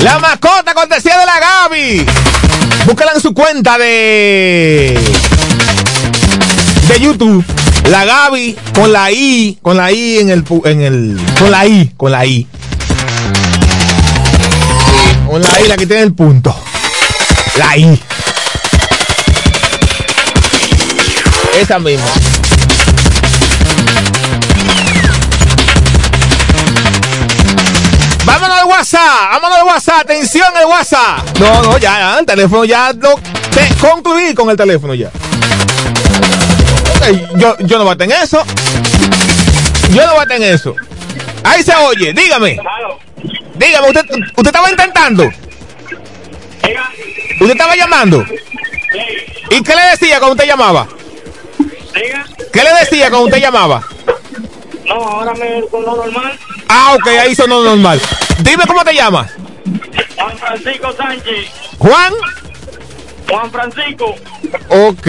La mascota cortesía de la Gaby. Búscala en su cuenta de de YouTube. La Gaby con la I, con la I en el en el con la I, con la I. Con la I la que tiene el punto. La I. Esa misma. WhatsApp, vámonos al WhatsApp, atención el WhatsApp. No, no, ya, el teléfono ya lo te concluí con el teléfono ya. Yo, yo no a tener eso. Yo no a tener eso. Ahí se oye, dígame. Dígame, usted, usted estaba intentando. Usted estaba llamando. ¿Y qué le decía cuando usted llamaba? ¿Qué le decía cuando usted llamaba? No, ahora me sonó normal. Ah, ok, ahí sonó normal. Dime cómo te llamas. Juan Francisco Sánchez. Juan. Juan Francisco. Ok.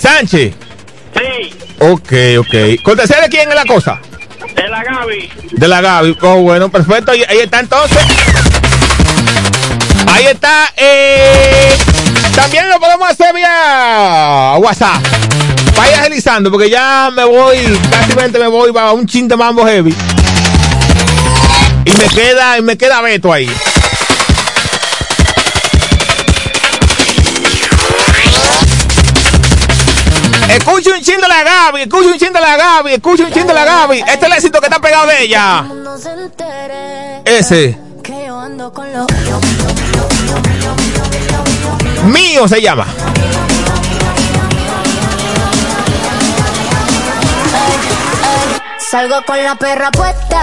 Sánchez. Sí. Ok, ok. ¿Cortesía de quién es la cosa? De la Gaby. De la Gaby. Oh, bueno, perfecto. Ahí, ahí está entonces. Ahí está. Eh, también lo podemos hacer vía WhatsApp. Vaya agilizando porque ya me voy, casi me voy para un chin de mambo heavy. Y me queda, y me queda Beto ahí. Escucha un chin de la Gaby, escucha un chin de la Gaby, escucha un chin de la Gaby. Este es el éxito que está pegado de ella. Ese. Mío se llama. Salgo con la perra puesta,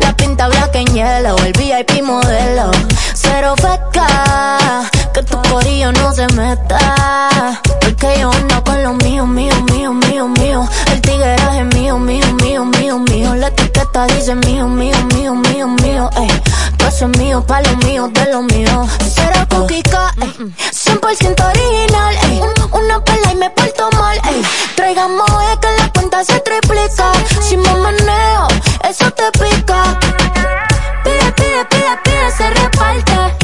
la pinta black en hielo, el VIP modelo, cero feca, que tu corillo no se meta, porque yo ando con lo mío, mío, mío, mío, mío, el tigueraje es mío, mío, mío, mío, mío, etiqueta dice mío, mío, mío, mío, mío, ey, todo eso es mío, pa' lo mío, de lo mío, cero cuquica, ey, 100% original, ey, una pela y me porto mal, ey, traigamos es que la cuenta se triplica, si me meneo, eso te pica, pide, pide, pide, pide, se reparte,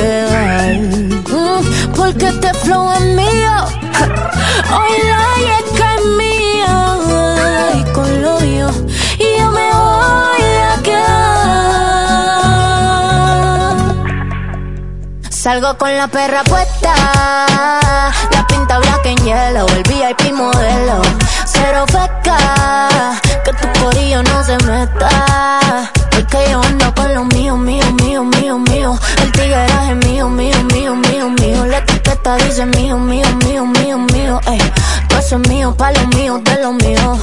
Mm, porque este flow es mío, hoy la yeca es mía, y con lo mío. Yo me voy a quedar. Salgo con la perra puesta, la pinta black en hielo, el VIP modelo, cero feca, que tu corillo no se meta, porque yo ando con lo mío, mío, mío, mío, mío, el tigueraje mío, mío, mío, mío, mío, la etiqueta dice mío, mío, mío, mío, mío, ey, eso es mío, pa' lo mío, de lo mío,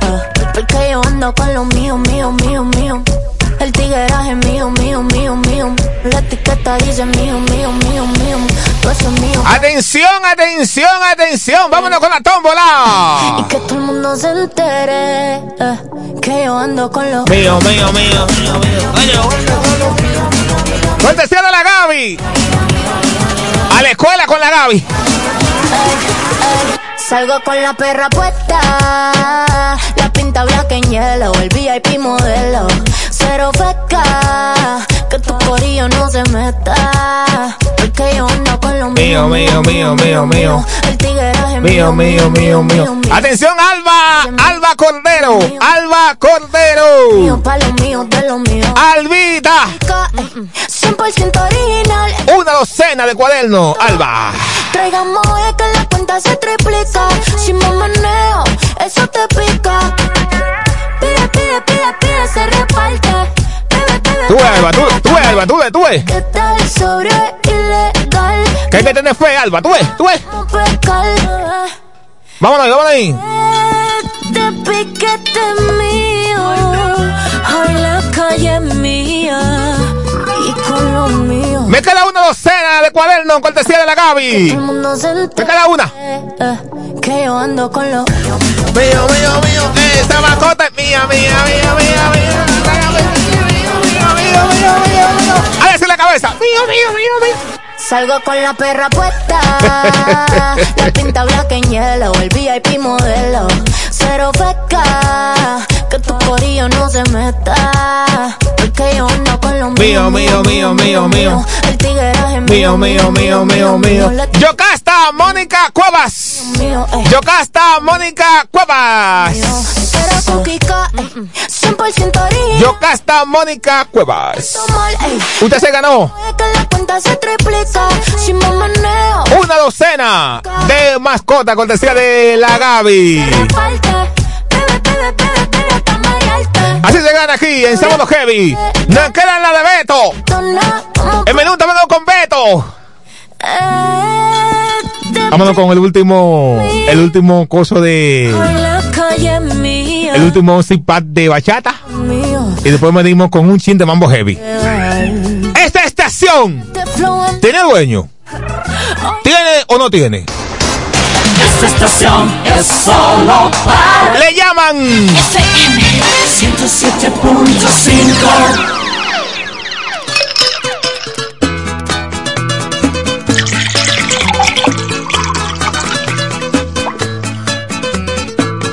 eh, porque yo ando con lo mío, mío, mío, mío. El tigueraje es mío, mío, mío, mío. La etiqueta dice mío, mío, mío, mío. Todo eso es mío. Atención, atención, atención. Vámonos con la tómbola. Y que todo el mundo se entere eh, que yo ando con los Mío, mío, mío, mío, mío. Cortesía de la Gaby. A la escuela con la Gaby. Salgo con la perra puesta, pinta black en hielo, el VIP modelo, cero feca, que tu corillo no se meta, porque yo ando con lo mío, Mío, mío, mío, mío, mío. el tigueraje Mío, mío, mío, mío. Atención, Alba. Alba Cordero. Alba Cordero. mío, pa' lo mío, de lo mío. Albita. 100% original. Una docena de cuadernos. Alba. Traigamos es que la cuenta se triplica. Si me meneo, eso te pica. Pide, pide, pide, pide, se reparte. Bebe, bebe, Tú Alba. Tú, tú ves, Alba. Tú ves, tú ves. ¿Qué tal sobre ilegal? Que hay que tener fe, Alba. Tú ves, tú. Vámonos vámonos ahí. Este piquete mío. Hoy la calle es mía. Me queda una docena de cuadernos, cortesía de la Gaby. Me queda una. Que yo ando con lo mío, mío, mío. Esta mascota es mía, mía, mía, mía, mía. A decir la cabeza. Mío, mío, mío, mío. Salgo con la perra puesta, la pinta blanca en hielo, el VIP modelo. Cero feca, que tu corillo no se meta porque yo ando con lo mío, mío, mío, mío, mío, el tigueraje mío, mío, mío, mío, mío, yo casta Mónica Cuevas, yo casta Mónica Cuevas, yo casta Mónica Cuevas, usted se ganó. Una docena de mascota cortesía de la Gaby. Así se gana aquí en Sábado Heavy. Nos queda la de Beto. El menú también con Beto. Vámonos con el último, el último coso de, el último zip de bachata. Y después venimos con un chin de mambo heavy. Esta estación tiene dueño. ¿Tiene o no tiene? Esta estación es solo para. Le llaman FM 107.5.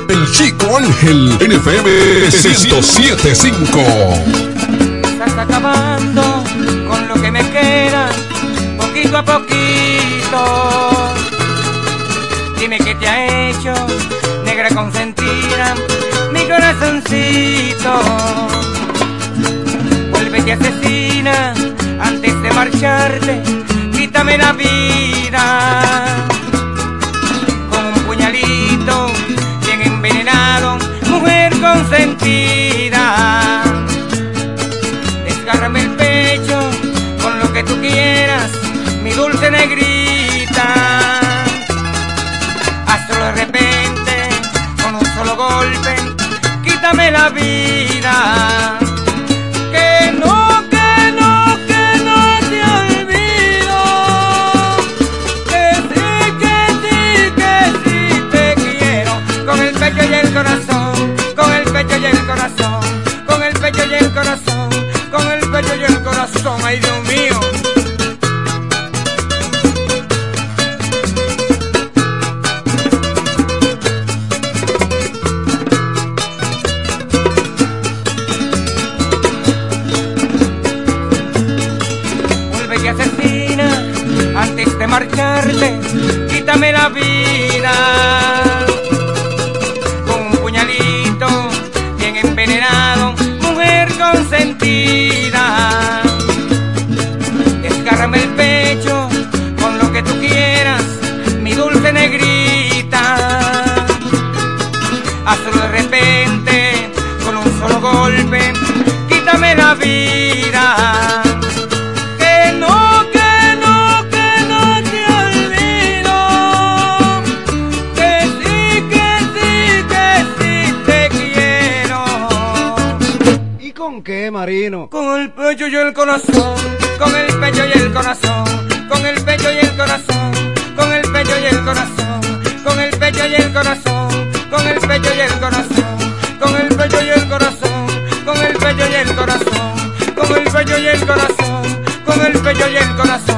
El Chico Ángel NFM 1075. Estás acabando con lo que me queda, poquito a poquito. Dime qué te ha hecho, negra consentida, corazoncito. Vuélvete asesina antes de marcharte, quítame la vida. Con un puñalito bien envenenado, mujer consentida. Vida. El corazón, con el pecho y el corazón, con el pecho y el corazón, con el pecho y el corazón, con el pecho y el corazón, con el pecho y el corazón, con el pecho y el corazón, con el pecho y el corazón, con el pecho y el corazón, con el pecho y el corazón,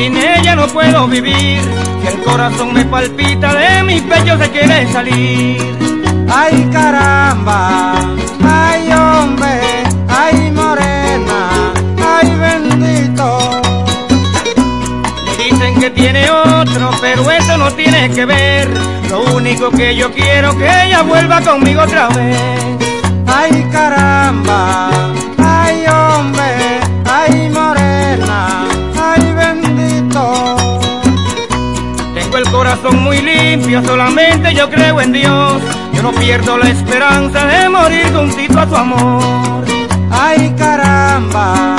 sin ella no puedo vivir. Que el corazón me palpita, de mi pecho se quiere salir. Ay caramba, ay hombre, ay morena, ay bendito. Dicen que tiene otro, pero eso no tiene que ver. Lo único que yo quiero que ella vuelva conmigo otra vez. Ay caramba, corazón muy limpio, solamente yo creo en Dios. Yo no pierdo la esperanza de morir juntito a tu amor. Ay caramba,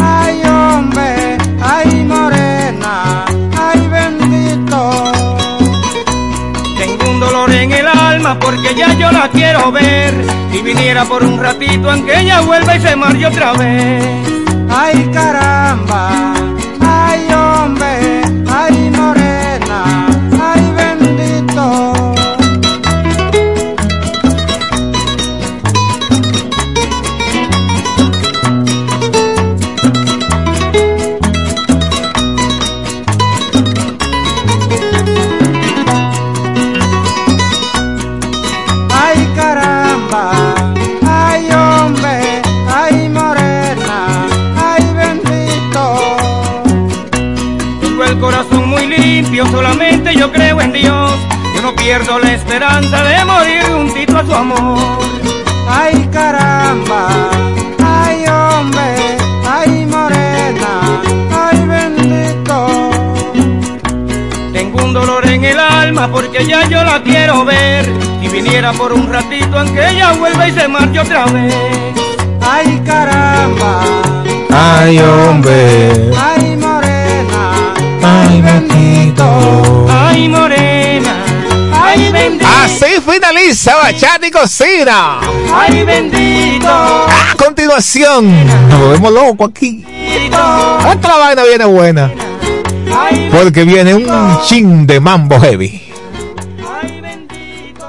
ay hombre, ay morena, ay bendito. Tengo un dolor en el alma porque ya yo la quiero ver. Si viniera por un ratito, aunque ella vuelva y se marche otra vez. Ay caramba, pierdo la esperanza de morir juntito a tu amor. Ay caramba, ay hombre, ay morena, ay bendito. Tengo un dolor en el alma porque ya yo la quiero ver. Si viniera por un ratito, aunque ella vuelva y se marche otra vez. Ay caramba, Ay, hombre. ay morena, Ay, bendito. Ay, morena, ay, bendito. Así finaliza Bachata y Cocina. Ay, bendito. A continuación, nos volvemos locos aquí. Otra vaina viene buena. Porque viene un chin de mambo heavy. bendito.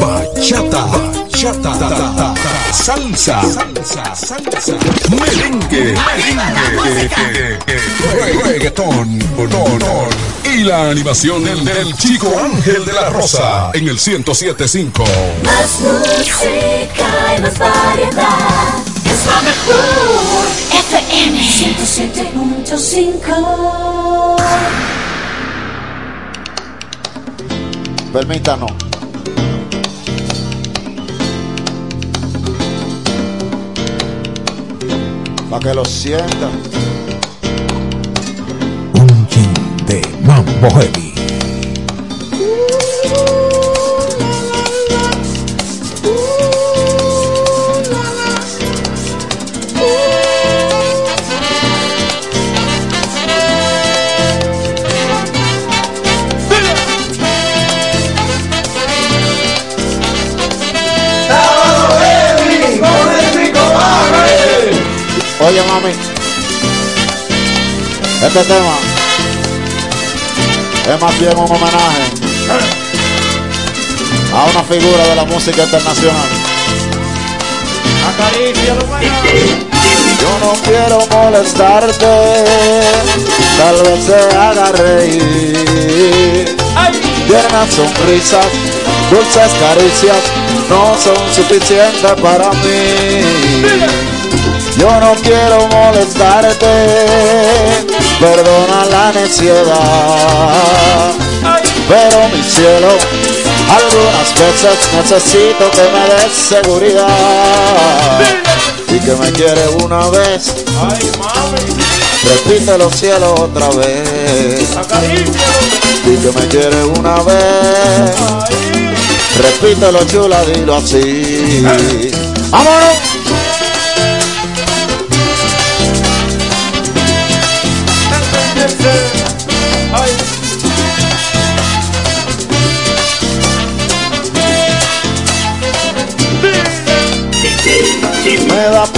Bachata, bachata, salsa, salsa, salsa, merengue, merengue, reggaetón, ton, y la animación del, del chico Ángel de la Rosa en el 1075. Más música y más variedad. Es la mejor. FM 107.5. Permítanos. Para que lo sientan. Un chin de mambo heavy. Este tema es más bien un homenaje a una figura de la música internacional. Yo no quiero molestarte, tal vez te haga reír. Tiernas sonrisas, dulces caricias, no son suficientes para mí. Yo no quiero molestarte, perdona la necedad. Pero mi cielo, algunas veces necesito que me des seguridad. Y que me quiere una vez. Repítelo cielo otra vez. Y que me quiere una vez. Repítelo chula, dilo así. ¡Vámonos!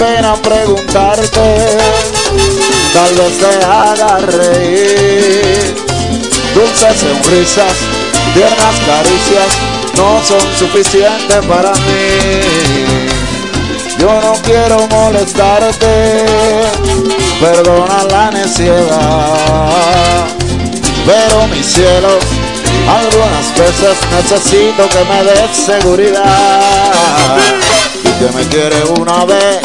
Pena preguntarte, tal vez te haga reír. Dulces sonrisas, tiernas caricias, no son suficientes para mí. Yo no quiero molestarte, perdona la necedad. Pero mi cielo, algunas veces necesito que me des seguridad. Que me quiere una vez,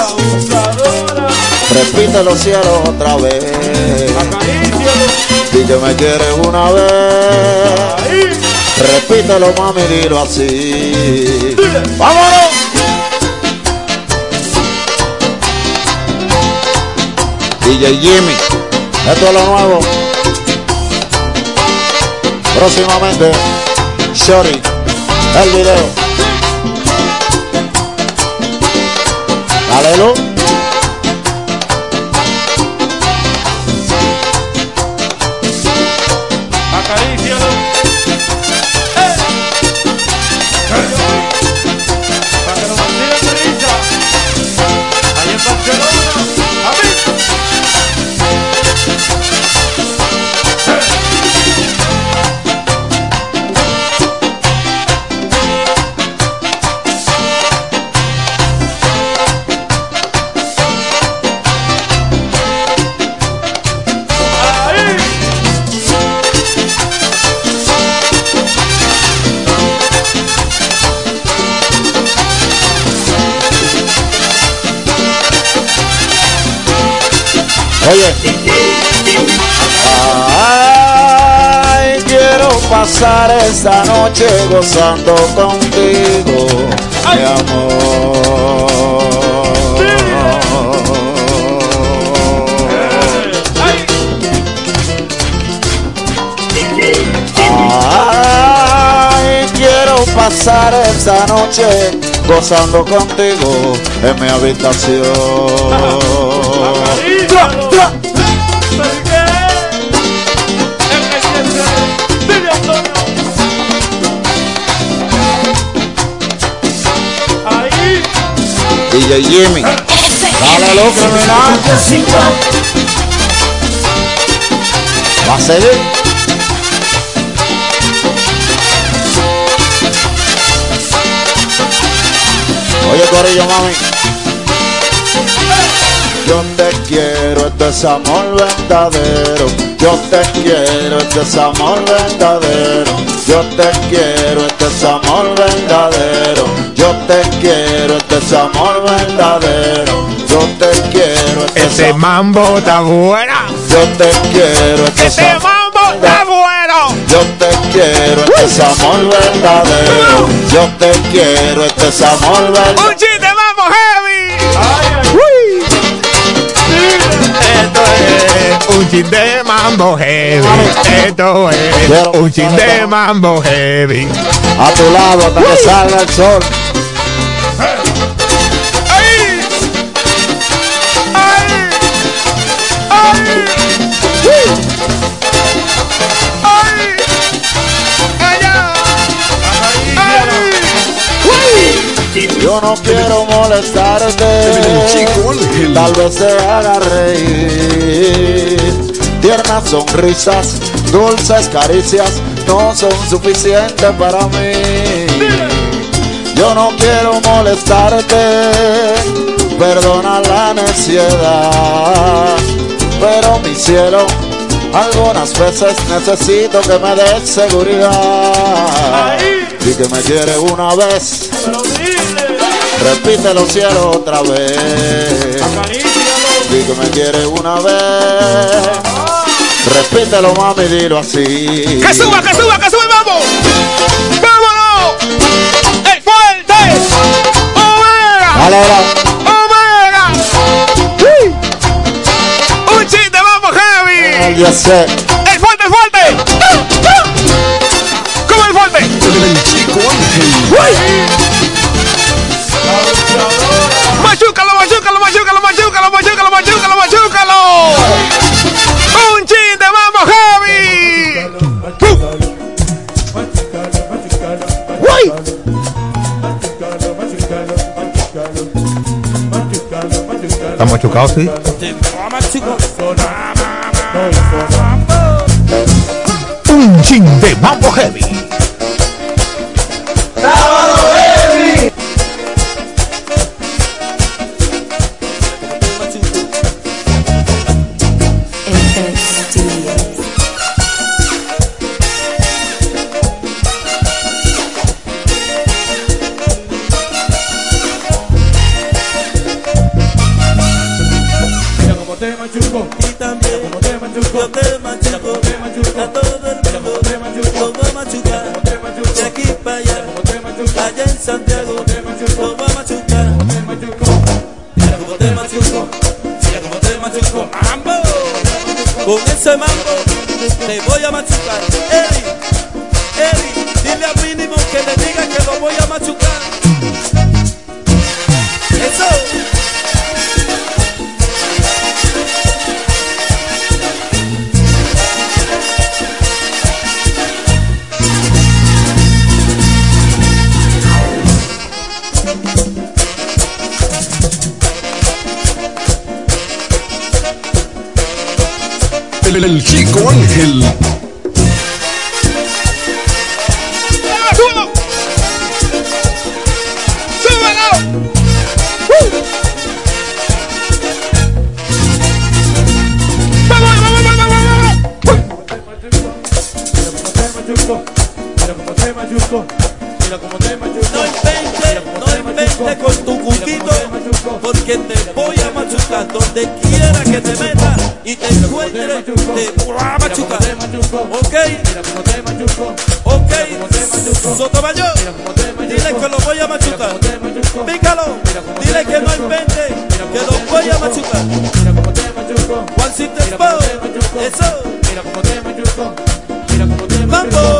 repítelo cielo otra vez. Y que me quiere una vez, repítelo mami, dilo así. ¡Vámonos! DJ Jimmy, esto es lo nuevo. Próximamente, Shorty, el video. Dale, Oye. Ay, quiero pasar esta noche gozando contigo, mi amor. Ay, quiero pasar esta noche gozando contigo en mi habitación. DJ Jimmy. Dale lo criminal. Va a seguir. Oye, Corillo, mami. Yo te quiero, este es amor verdadero. Yo te quiero, este es amor verdadero. Yo te quiero, este es amor verdadero. Yo te quiero, este es amor verdadero. Yo te quiero, este es amor. mambo está buena. Yo te quiero, este es Ese amor. mambo está bueno. Yo te quiero, este es amor verdadero. Yo te quiero, este es amor verdadero. Un chiste mambo heavy. Un chiste de mambo heavy. Esto es un chiste de mambo heavy. A tu lado hasta que salga el sol. Yo no quiero molestarte. Tal vez te haga reír. tiernas sonrisas, dulces caricias no son suficientes para mí. Yo no quiero molestarte, perdona la necedad, pero mi cielo, algunas veces necesito que me des seguridad. Y que me quiere una vez, repítelo cielo otra vez. Y que me quiere una vez, repítelo mami, dilo así. ¡Que suba, que suba, que suba, vamos! ¡Vámonos! ¡El fuerte! ¡Omega! Dale, dale. ¡Omega! ¡Sí! ¡Un chiste, vamos, heavy! Ya sé. ¡El fuerte, el fuerte! ¿Cómo el fuerte? El chico Ángel. ¡Machúcalo, machúcalo, machúcalo, machúcalo, machúcalo, machúcalo, machúcalo! ¡Un chiste, vamos, heavy! ¡Uy! ¿Está machucado, sí? Un chin de mambo heavy. Ese te voy a machucar. El, chico Ángel. Ok, Sotomayor, dile que lo voy a machucar. Pícalo, dile que no invente, que lo voy a machucar. Juancito Expo, eso, mambo. Un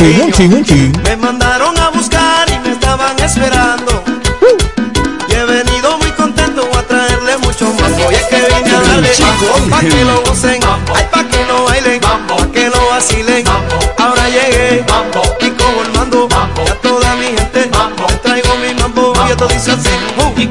chin, Cariño. un chin, un chin. Me mandaron a buscar y me estaban esperando. Y he venido muy contento a traerle mucho mambo. Y es que vine a darle pa' que lo gocen. Ay, pa' que lo bailen. Pa' que lo vacilen. Ahora llegué y cojo el mando. A toda mi gente traigo mi mambo. Y esto dice así. Y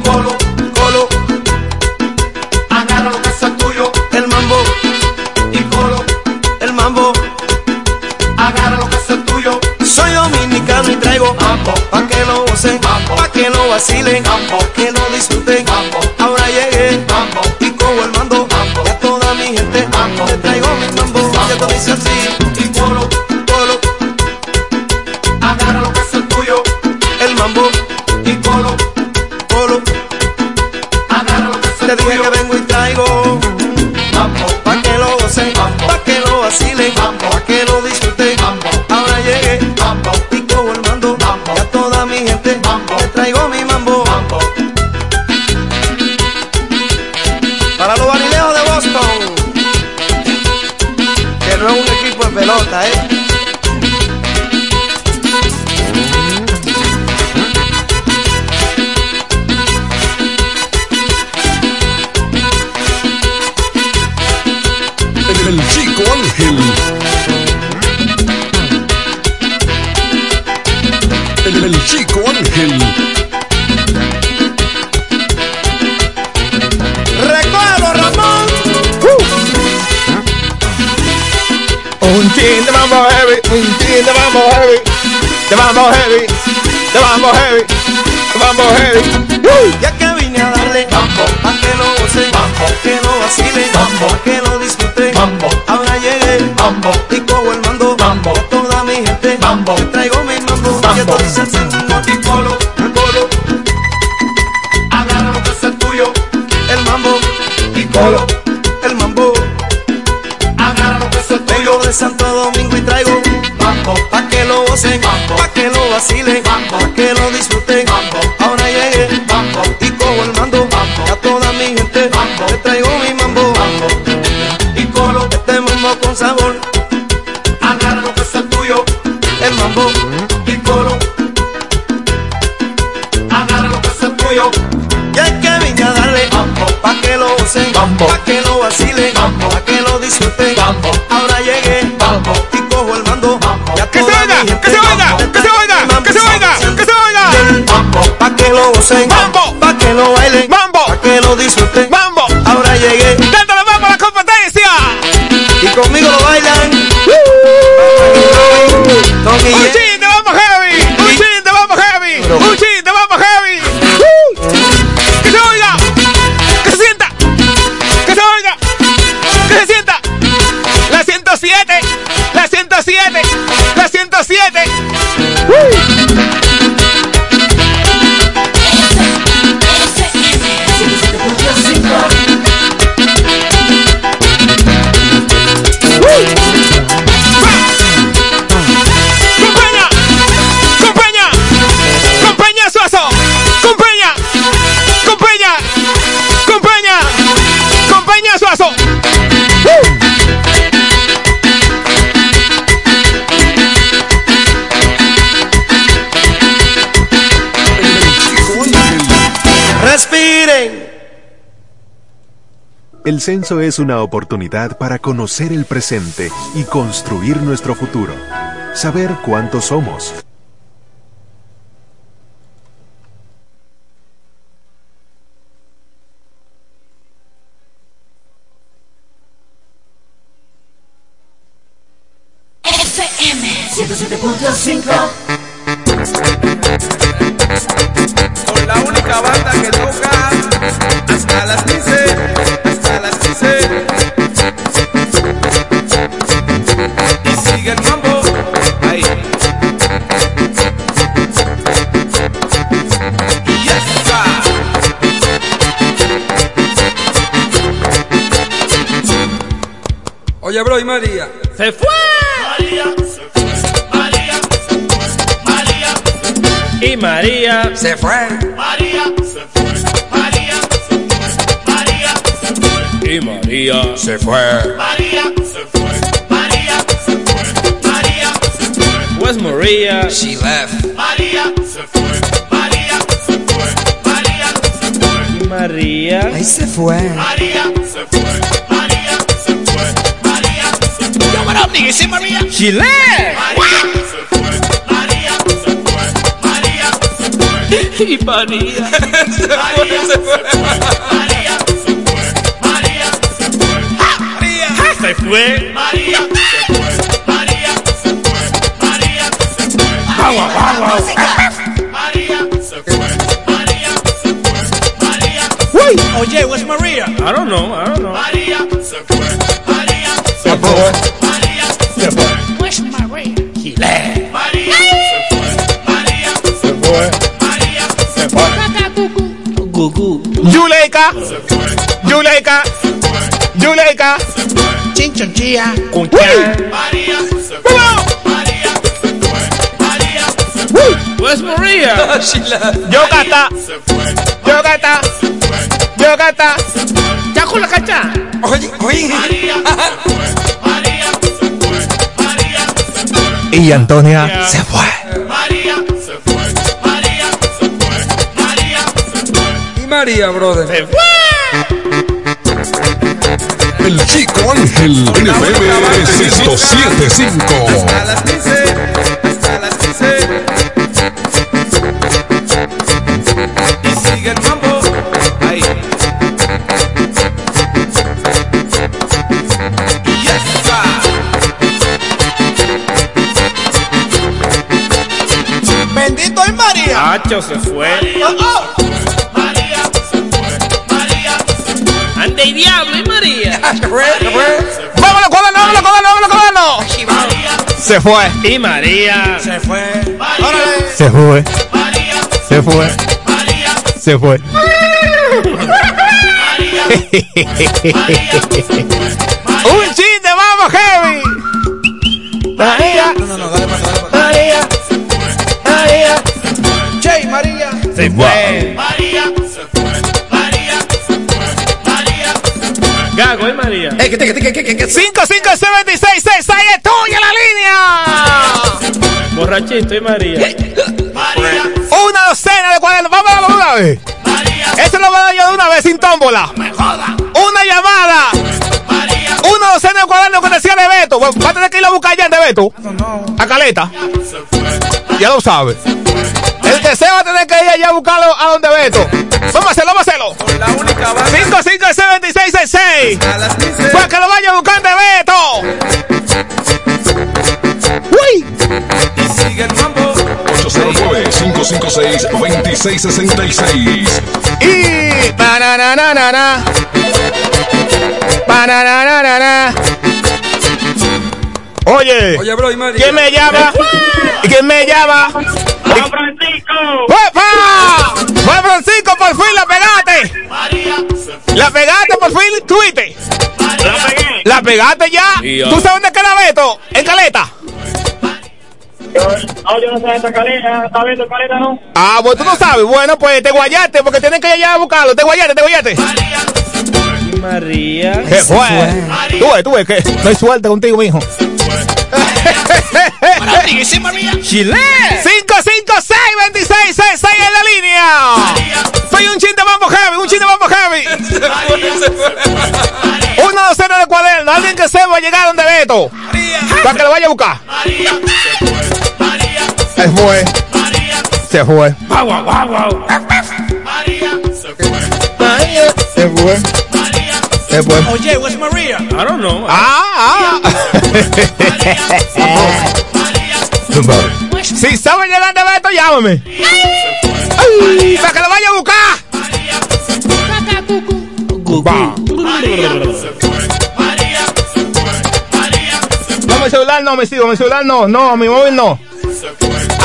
descenso es una oportunidad para conocer el presente y construir nuestro futuro. Saber cuántos somos tía con Uy. María se fue. María se fue. María se fue. Where's Maria? Yo gata. Yo gata. Yo gata. Ya con la cacha. Oye, oye. María se fue. María se fue. María se fue. Y Antonia yeah. se fue. María se fue. María se fue. María se fue. Y María, brother. Se fue. El Chico Ángel en el BBS1075. Hasta las 15, hasta las 15. Y sigue el mambo, ahí. Y ya. Bendito el María. Hacho se. ¡Vámonos, cuaderno, vámonos, cuaderno, vámonos, cuaderno! Se fue. Y María. Se fue. Se fue. Se fue. Se fue. Un chiste, vamos, heavy. María. No, no, no, dale más, dale más. María. María. Che, María. Se fue. María. Ey, que te, que te, que, que, que, que. 5576 es tuya la línea. Borrachito y María. Una docena de cuadernos. Vamos a darlo de una vez. Eso lo voy a dar yo de una vez sin tómbola. Una llamada. Una docena de cuadernos que decía de Beto. Bueno, Va a tener que ir a buscar ya el de Beto. A Caleta. Ya lo sabe. El que sea va a tener que ir allá a buscarlo a donde Beto. Vamos a hacerlo, vamos a hacerlo. La única banda 557666. a las 15. Pues que lo vaya a buscar de Beto. Uy. Sigue el mambo. 809-556-2666. Y. Banananana. Oye, Oye, bro, y. ¿quién me llama? ¿Quién me llama? Francisco. Juan Francisco, por fin la pegaste. La pegaste por fin, tuite. La pegué. La pegaste ya. ¿Tú sabes dónde queda Beto? En Caleta. Yo, no, yo no sé esta caleta, esta vez caleta no. Ah, pues tú no sabes. Bueno, pues te guayaste porque tienen que ir allá a buscarlo. Te guayaste, te guayaste. Y María. ¿Qué fue? Tú ves, tú ves que no hay suerte contigo, mijo. Chile. 556 2666 en la línea. Soy un chin de mambo heavy, un chin de mambo heavy. Una docena de cuadernos, alguien que sepa llegar donde Beto. Para que lo vaya a buscar. Se fue. Se fue. Guau, guau, guau, guau. Se fue. Se fue. Oye, where's María? I don't know. Ah, ah. Si sabe llegar de Beto, llámame. Ay, para que lo vaya a buscar. No, mi celular no, mi sigo, mi celular no, no, mi móvil no.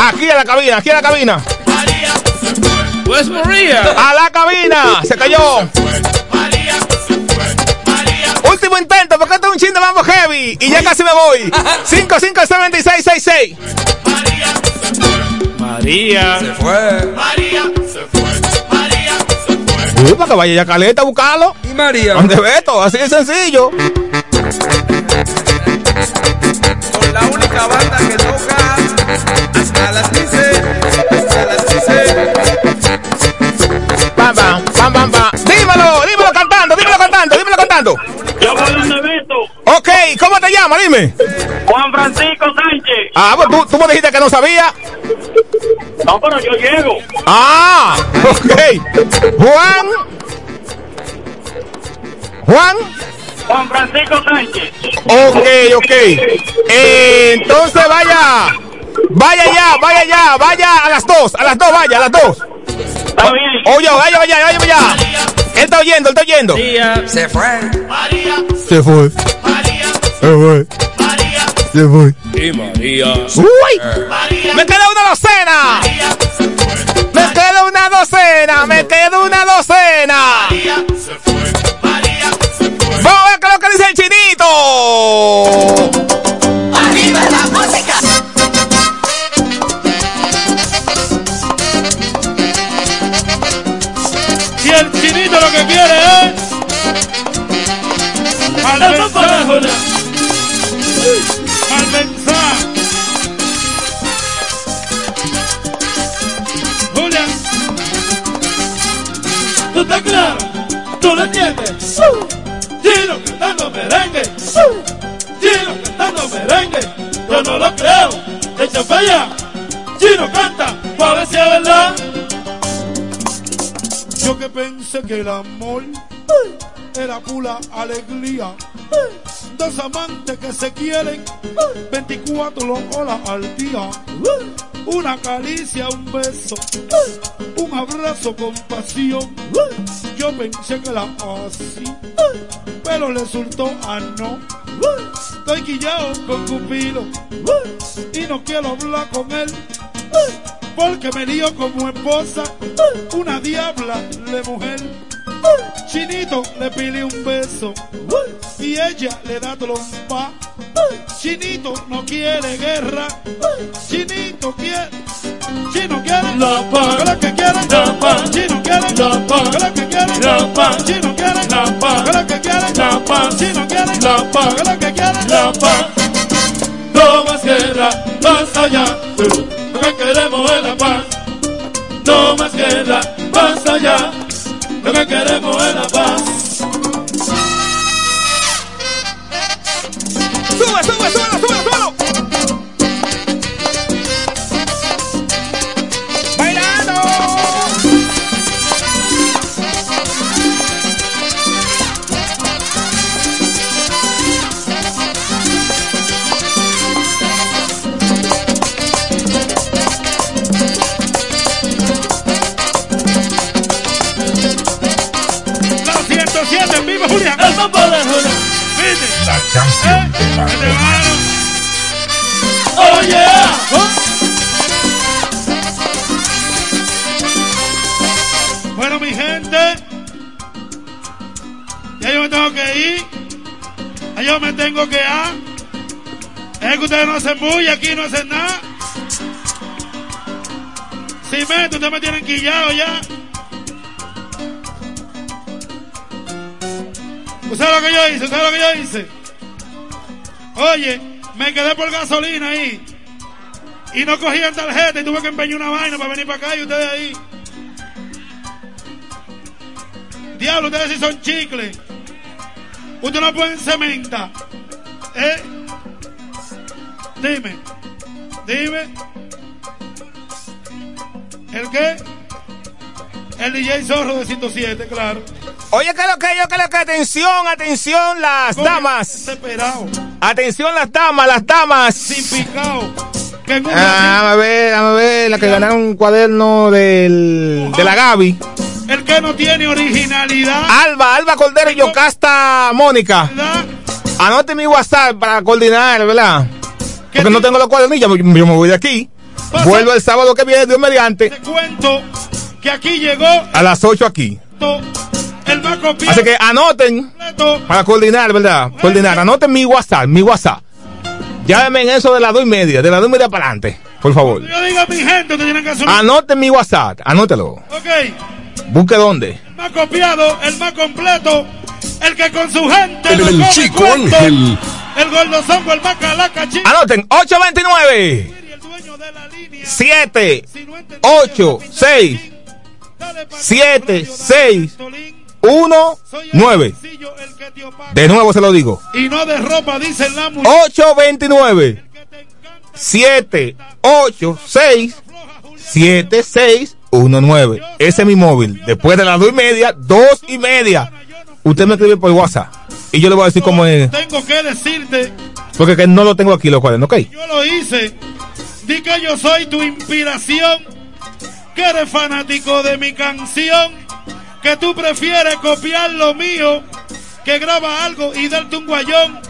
Aquí a la cabina, aquí a la cabina. Where's María? A la cabina, se cayó. Último intento, porque esto es un chin de mambo heavy. Y ya casi me voy. 557666. María. Se fue. Uy, para que vaya ya Caleta a buscarlo. Y María. Donde Beto, así de sencillo. Con la única banda que toca hasta las 15. Hasta las 15. Yo voy donde Beto. Ok, ¿cómo te llamas? Dime. Juan Francisco Sánchez. Ah, pues tú, tú me dijiste que no sabía. No, pero yo llego. Ah, ok. Juan. Juan. Juan Francisco Sánchez. Ok, ok. Eh, entonces vaya. Vaya ya, vaya ya, vaya a las dos, a las dos, vaya, a las dos. Está bien. Oye, vaya, vaya, vaya, vaya. Él está oyendo, él está oyendo. María. Se fue. Se fue. Se fue. Se fue. Y María. ¡Uy! ¡Me queda una docena! ¡Me queda una docena! ¡Me queda una docena! ¿Tú estás claro? ¿Tú lo entiendes? Chino cantando merengue. Chino cantando merengue. Yo no lo creo. Echa para allá. Chino canta. Para ver si es verdad. Yo que pensé que el amor era pura alegría. Dos amantes que se quieren 24 horas al día. Una caricia, un beso, un abrazo con pasión. Yo pensé que la así, pero resultó a no. Estoy quillado con Cupido y no quiero hablar con él. Porque me dio como esposa una diabla de mujer. Chinito le pide un beso y ella le da trompa. Chinito no quiere guerra. Chinito quiere. Chino quiere La paz. lo que quiere La paz. Chino quiere La paz. lo que quiere La paz. Chino quiere La paz. lo que quiere La paz. Chino quiere La paz. lo que quiere La paz. No más guerra, más allá. Lo que queremos es la paz. No más guerra, más allá. Que queremos es la paz. 107 en vivo, Julián. El mambo. Oh yeah. Bueno, mi gente, ya yo me tengo que ir. Ya yo me tengo que ir. Es que ustedes no hacen bulla, aquí no hacen nada. Cimento, ustedes me tienen quillado ya. ¿Usted sabe lo que yo hice? ¿Usted lo que yo hice? Oye, me quedé por gasolina ahí. Y no cogían tarjeta y tuve que empeñar una vaina para venir para acá y ustedes ahí. Diablo, ustedes sí son chicles. Ustedes no pueden cementa. ¿Eh? Dime. Dime. ¿El qué? El DJ Zorro de 107, claro. Oye, que lo que yo, que lo que atención, atención, las damas. Atención, las damas, las damas. Sin. Que un Ah, a ver, a ver, la que ganaron un cuaderno del, de la Gaby. el que no tiene originalidad. Alba, Alba Cordero y Yocasta Mónica. ¿verdad? Anote mi WhatsApp para coordinar, ¿verdad? ¿Qué Porque no te- tengo los cuadernillos, yo me voy de aquí. Pasa- Vuelvo el sábado que viene, Dios mediante, Te cuento que aquí llegó a las 8 aquí. el más copiado. Así que anoten completo. para coordinar, ¿verdad? Coordinar. Anoten mi WhatsApp, mi WhatsApp. Llámenme en eso de las dos y media, de las dos y media para adelante, por favor. Yo digo a mi gente, ustedes tienen que hacer. Anoten mi WhatsApp, anótelo. Ok. Busque dónde. El más copiado, el más completo, el que con su gente. El, el chico cuento, Ángel. El gordozongo, el más calaca, chico. Anoten 829 El dueño de la línea. 7 Si no entendiste, 8 pinta 6 dale pa' 7 Radio 6 Tolín. 1 Soy el 9. sencillo, el que te opaca. De nuevo se lo digo. Y no de ropa, dicen la mujer. 829 7 8 6 7 6 1 9. Ese es mi móvil. Después de las 2 y media, 2 y media. Usted me escribe por WhatsApp. Y yo le voy a decir cómo es. Tengo que decirte, Porque que no lo tengo aquí los cuadernos, ¿ok? yo lo hice. Di que yo soy tu inspiración. Que eres fanático de mi canción. Que tú prefieres copiar lo mío. Que graba algo y darte un guayón.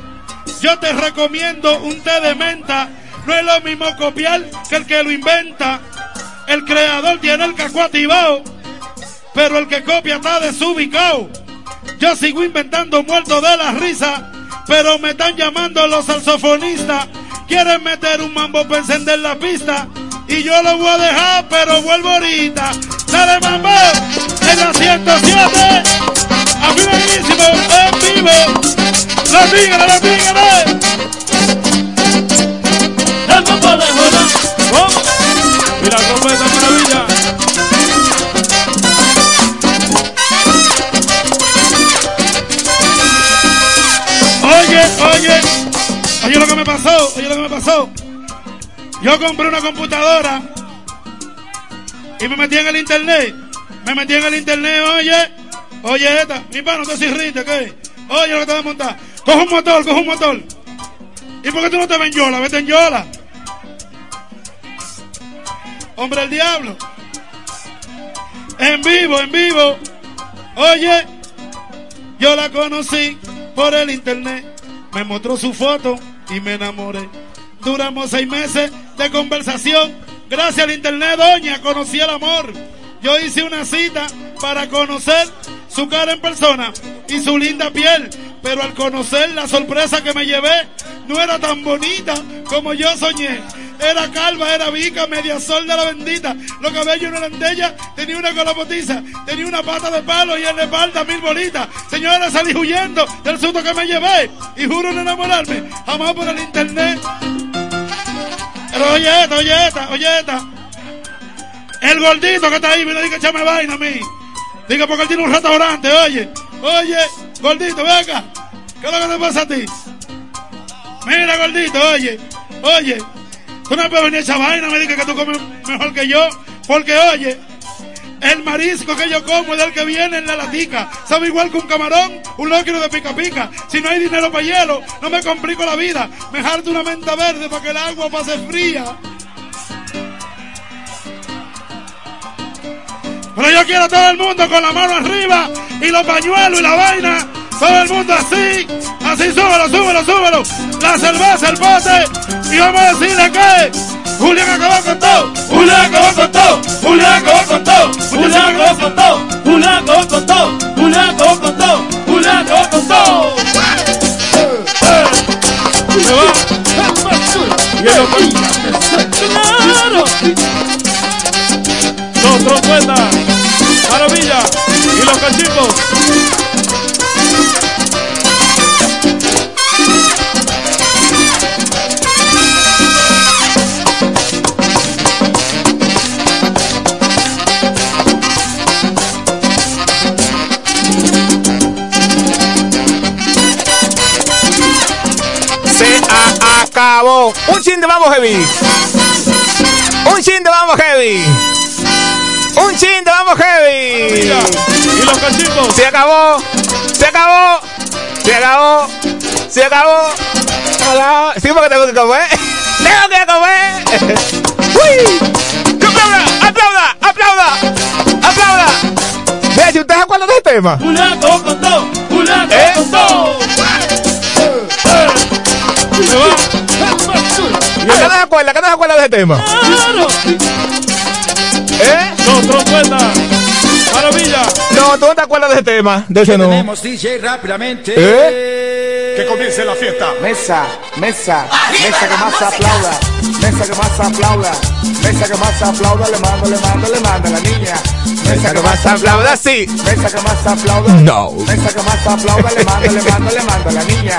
Yo te recomiendo un té de menta. No es lo mismo copiar que el que lo inventa. El creador tiene el caco activado. Pero el que copia está desubicado. Yo sigo inventando muerto de la risa. Pero me están llamando los saxofonistas. Quieren meter un mambo para encender la pista. Y yo lo voy a dejar, pero vuelvo ahorita. Dale mambo en la 107. Afiladísimo, en vivo. Los tigres, los tigres. El mambo de Julián. ¿Cómo? Y la trompeta maravilla. Oye, oye, oye lo que me pasó, oye lo que me pasó. Yo compré una computadora y me metí en el internet. Me metí en el internet, oye, oye esta, mi pano, no te irrita, ¿qué? Oye lo que te voy a montar. Coge un motor, coge un motor. ¿Y por qué tú no te ven Yola? Vete en Yola. Hombre el diablo. En vivo, en vivo. Oye, yo la conocí por el internet. Me mostró su foto y me enamoré. Duramos seis meses de conversación. Gracias al internet, doña, conocí el amor. Yo hice una cita para conocer su cara en persona y su linda piel. Pero al conocer la sorpresa que me llevé, no era tan bonita como yo soñé. Era calva, era vica, media sol de la bendita. Los cabellos no eran de ella, tenía una cola potiza, tenía una pata de palo y en la espalda mil bolitas. Señora, salí huyendo del susto que me llevé y juro no enamorarme jamás por el internet. Pero oye esta, oye esta, oye esta. El gordito que está ahí, me diga echame vaina a mí. Diga porque él tiene un restaurante, oye. Oye, gordito, ven acá. ¿Qué es lo que te pasa a ti? Mira, gordito, oye. Oye, tú no puedes venir esa vaina, me diga que tú comes mejor que yo. Porque, oye, el marisco que yo como es del que viene en la latica. Sabe igual que un camarón, un lóquero de pica pica. Si no hay dinero para hielo, no me complico la vida. Me harto una menta verde para que el agua pase fría. Pero yo quiero a todo el mundo con la mano arriba y los pañuelos y la vaina. Todo el mundo así, así súbelo, súbelo, súbelo. La cerveza, el bote. Y vamos a decirle que Julián acabó con todo. Julián acabó con todo. Julián acabó con todo. Julián acabó con todo. Julián acabó con todo. Julián acabó con todo. Julián acabó con todo. ¡Claro! Dos trompetas, maravilla y los cachicos. Heavy. Un chin de vamos heavy. Un chin de vamos heavy. Y los cachicos. Se acabó. Se acabó. Se acabó. Se acabó. Hola. Sí, porque tengo que comer. Tengo que comer. ¡Uy! ¡Que ¡Aplauda! ¡Aplauda! ¡Aplauda! ¡Aplauda! Vea, si usted se acuerda de este tema. Acabó con todo. Julián acabó ¿Eh? con todo. ¿A qué no se acuerda? ¿A qué no se acuerda de ese tema? ¡Claro! ¿Eh? Dos trompetas, maravilla. No, tú no te acuerdas de ese tema. De ese no. Tenemos DJ rápidamente. ¿Eh? Que comience la fiesta. Mesa, mesa, mesa que más aplauda, mesa que más aplauda, mesa que más aplauda, le mando, le mando, le mando a la niña. Mesa que más aplauda, sí. Mesa que más aplauda, No. mesa que más aplauda, le mando, le mando, le mando a la niña.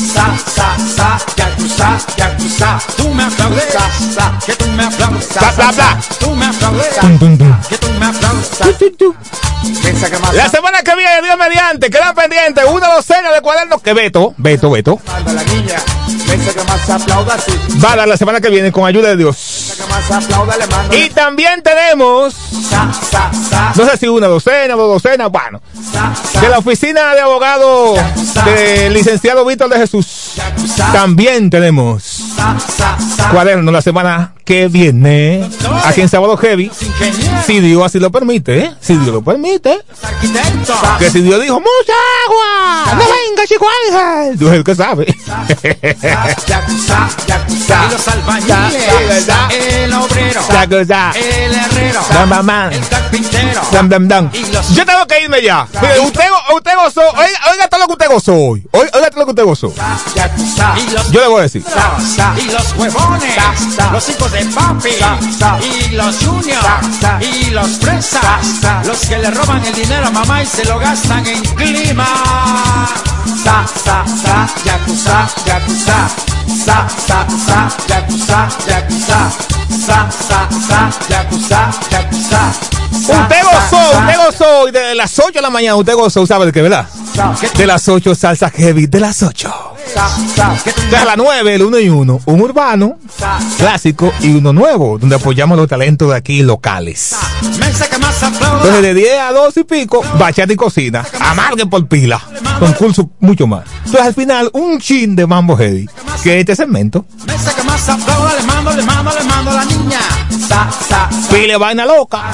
sa, ya tú sa. Sa, sa, sa, ya tú sa, ya tú sa. Tú me aplaudes. Sa, sa, Que tú me aplaudes. Bla, bla, bla. Tú me aplaudes. Dum, dum, dum. Que tú me aplaudes. mesa que más La semana que viene, Dios mediante, queda pendiente una docena de cuadernos que Beto, Beto, Beto, va a dar la semana que viene con ayuda de Dios. Y también tenemos, no sé si una docena, dos docenas, bueno, de la oficina de abogado del licenciado Víctor de Jesús. También tenemos Cuadernos la semana que viene aquí en Sábado Heavy. Si Dios así lo permite. Si Dios lo permite. Que si Dios dijo, mucha agua, no venga, chico Ángel. Tú eres el que sabe. El obrero. El herrero. El carpintero. Yo tengo que irme ya. Usted, usted gozó. Oiga, oiga todo lo que usted gozó hoy. Oiga, todo lo que usted gozó. Yo le voy a decir. Y los huevones, Sa, sa. los hijos de papi, Sa, sa. y los juniors, Sa, sa. y los sa. los que le roban el dinero a mamá y se lo gastan en clima. Sa, sa, sa, ya tú sa, sa. Sa, sa, sa, ya tú sa, sa. Sa, sa, sa, yakuza, yakuza. Usted gozó, usted gozó. Y de las 8 de la mañana usted gozó, ¿sabe de qué, verdad? De las 8 salsa heavy, de las 8. De las 9, el 1 y 1. Un urbano clásico y uno nuevo, donde apoyamos los talentos de aquí locales. Entonces de 10 a 12 y pico, bachata y cocina. Amargue por pila. Concurso mucho más. Entonces al final, un chin de mambo heavy. Que este segmento. Mensa que más aplauda, le mando, le mando, le mando a la niña. Pile vaina loca.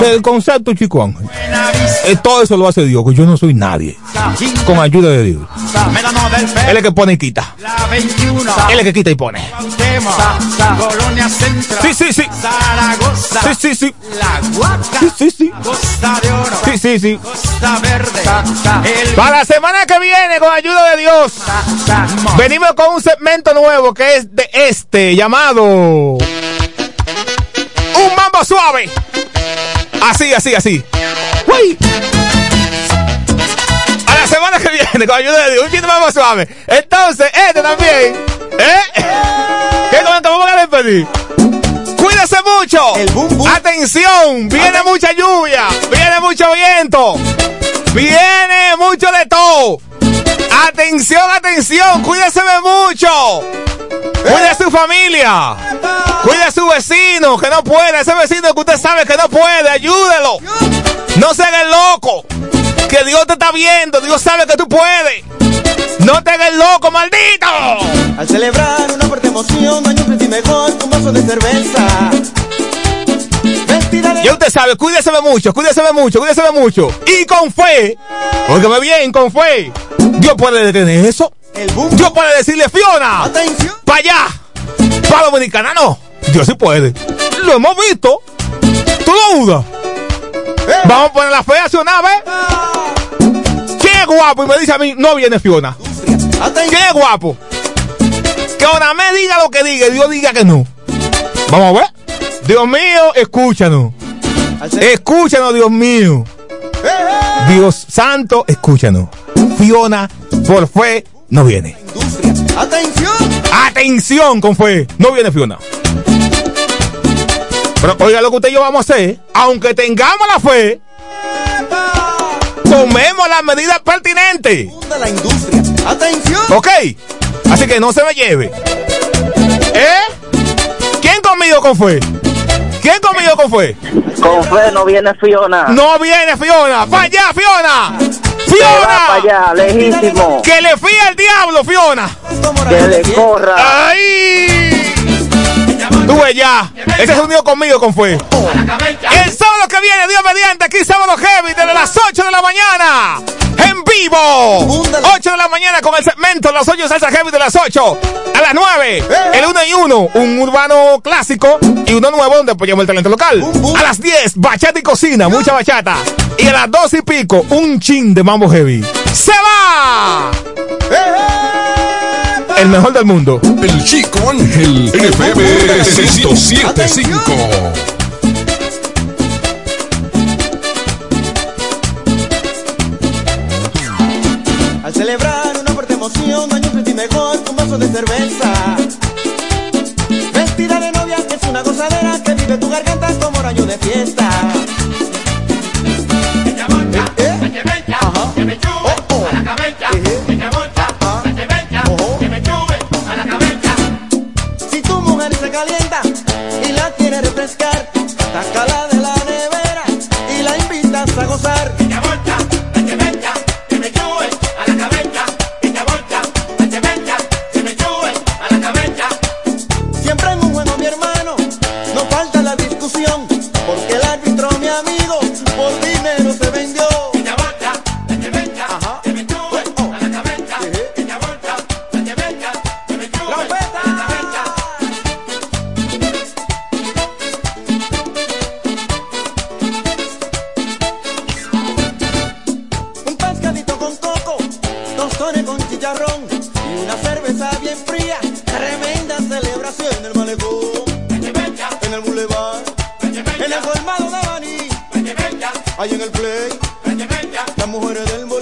Del concepto chico Ángel. Eh, todo eso lo hace Dios, que yo no soy nadie. Con ayuda de Dios. Él es el que pone y quita. La 21. Él es el que quita y pone. Sí, sí, sí. Zaragoza. Sí, sí, sí. Sí, sí, sí. Costa de Oro. Sí, sí, sí. Costa Verde. El Para la semana que viene, con ayuda de Dios, venimos con un segmento nuevo que es de este, llamado Suave. Así, así, así. Uy. A la semana que viene, con ayuda de Dios, un chiste Mambo Suave. Entonces, este también. ¿Eh? ¿Qué comento? Vamos a despedir. Cuídese mucho. Atención, viene mucha lluvia, viene mucho viento, viene mucho de todo. Atención, atención, cuídese mucho. Cuide a su familia. Cuide a su vecino que no puede. Ese vecino que usted sabe que no puede, ayúdelo. No se haga el loco. Que Dios te está viendo. Dios sabe que tú puedes. No te hagas loco, maldito. Al celebrar una fuerte emoción, hay un mejor un vaso de cerveza. Ya usted sabe, cuídese mucho, cuídese mucho, cuídese mucho. Y con fe, óigame bien, con fe, Dios puede detener eso. Dios puede decirle, Fiona, para allá, para Dominicana, no. Dios sí puede. Lo hemos visto. ¿Tú lo dudas? Vamos a poner la fe hacia una vez. ¿Quién es guapo? Y me dice a mí, no viene Fiona. ¿Quién es guapo? Que ahora me diga lo que diga y Dios diga que no. Vamos a ver. Dios mío, escúchanos. Escúchanos, Dios mío. Dios santo, escúchanos. Fiona, por fe, no viene. ¡Atención! Atención con fe. No viene Fiona. Pero oiga lo que usted y yo vamos a hacer. Aunque tengamos la fe, tomemos las medidas pertinentes. la industria. ¡Atención! ¿Ok? Así que no se me lleve. ¿Eh? ¿Quién conmigo con fe? ¿Quién conmigo con fe? Con fe no viene Fiona. No viene Fiona. ¡Para allá, Fiona! ¡Fiona! para allá, lejísimo. ¡Que le fíe al diablo, Fiona! Que le corra. ¡Ay! Tú ves ya. Ese es unido conmigo con fe. El sábado que viene, Dios mediante, aquí sábado heavy, desde las 8 de la mañana. En vivo. 8 de la mañana con el segmento de las 8 salsa heavy de las 8. A las 9, el 1 y 1, un urbano clásico y uno nuevo donde apoyamos el talento local. A las 10, bachata y cocina, mucha bachata. Y a las 2 y pico, un chin de mambo heavy. ¡Se va! El mejor del mundo. El Chico Ángel. NFM 1075. Vaso de cerveza. Vestida de novia, que es una gozadera que vive tu garganta como rayo de fiesta. Si en el boulevard, en el colmado de Baní, ahí en el play, las mujeres del voleibol,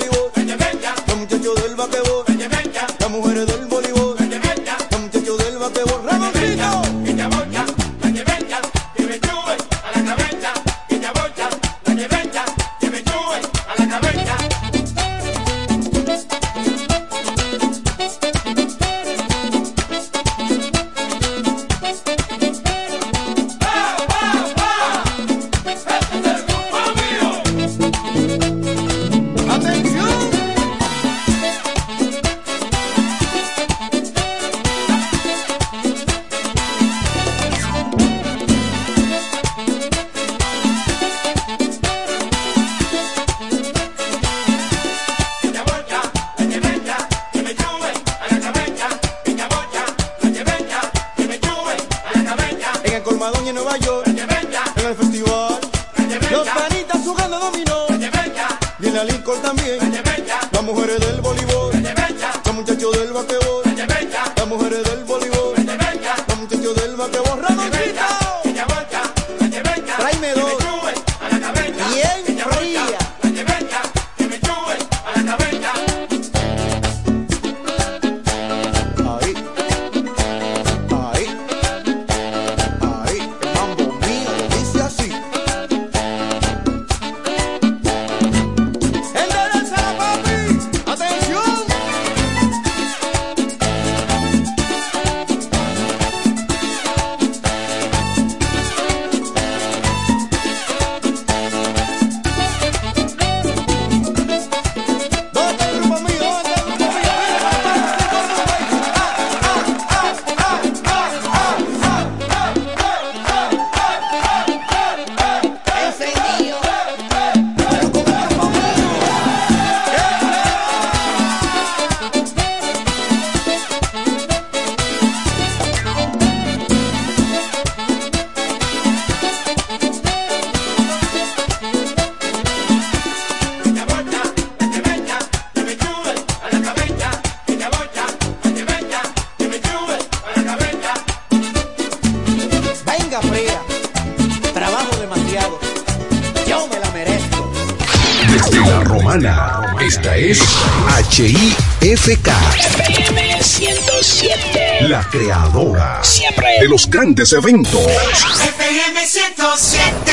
grandes eventos. FM 107.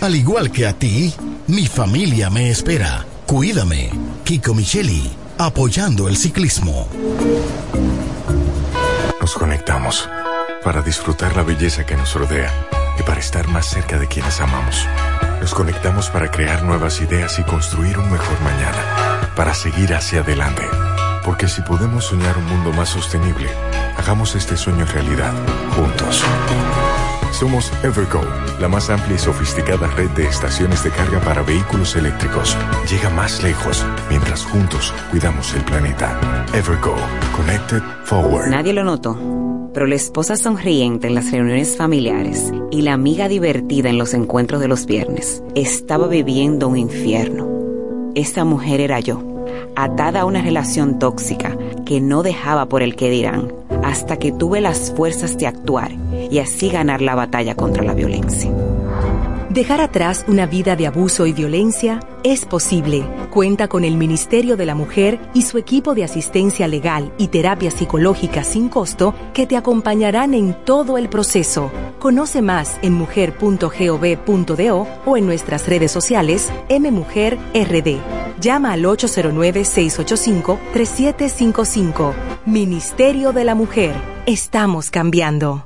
Al igual que a ti, mi familia me espera. Cuídame. Kiko Micheli, apoyando el ciclismo. Nos conectamos para disfrutar la belleza que nos rodea y para estar más cerca de quienes amamos. Nos conectamos para crear nuevas ideas y construir un mejor mañana, para seguir hacia adelante. Porque si podemos soñar un mundo más sostenible, hagamos este sueño realidad, juntos. Somos Evergo, la más amplia y sofisticada red de estaciones de carga para vehículos eléctricos. Llega más lejos mientras juntos cuidamos el planeta. Evergo, Connected Forward. Nadie lo notó, pero la esposa sonriente en las reuniones familiares y la amiga divertida en los encuentros de los viernes estaba viviendo un infierno. Esa mujer era yo, atada a una relación tóxica que no dejaba por el que dirán, hasta que tuve las fuerzas de actuar y así ganar la batalla contra la violencia. Dejar atrás una vida de abuso y violencia es posible. Cuenta con el Ministerio de la Mujer y su equipo de asistencia legal y terapia psicológica sin costo que te acompañarán en todo el proceso. Conoce más en mujer.gov.do o en nuestras redes sociales mmujerrd. Llama al 809-685-3755. Ministerio de la Mujer. Estamos cambiando.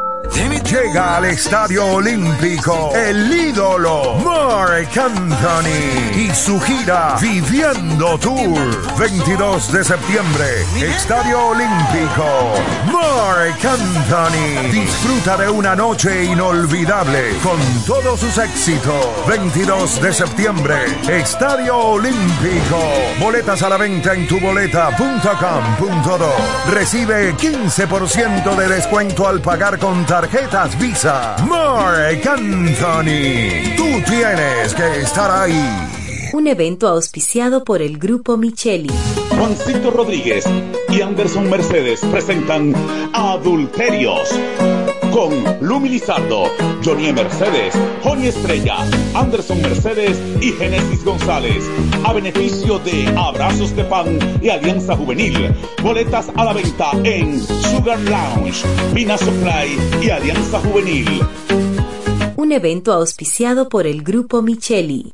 Llega al Estadio Olímpico el ídolo Mark Anthony y su gira Viviendo Tour. 22 de septiembre, Estadio Olímpico. Mark Anthony disfruta de una noche inolvidable con todos sus éxitos. 22 de septiembre, Estadio Olímpico. Boletas a la venta en tuboleta.com.do. Recibe 15% de descuento al pagar con tarjetas Visa. Mark Anthony. Tú tienes que estar ahí. Un evento auspiciado por el Grupo Micheli. Juancito Rodríguez y Anderson Mercedes presentan Adulterios con Lumi Lizardo, Johnny Mercedes, Johnny Estrella, Anderson Mercedes y Genesis González. A beneficio de Abrazos de Pan y Alianza Juvenil. Boletas a la venta en Sugar Lounge, Pina Supply y Alianza Juvenil. Un evento auspiciado por el Grupo Micheli.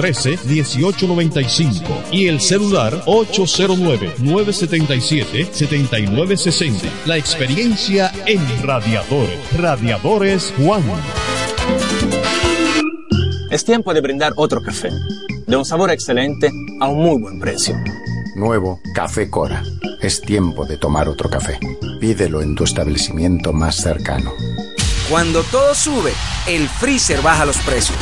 1895 y el celular 809-977-7960. La experiencia en radiadores. Radiadores Juan. Es tiempo de brindar otro café, de un sabor excelente a un muy buen precio. Nuevo Café Cora. Es tiempo de tomar otro café. Pídelo en tu establecimiento más cercano. Cuando todo sube, el freezer baja los precios.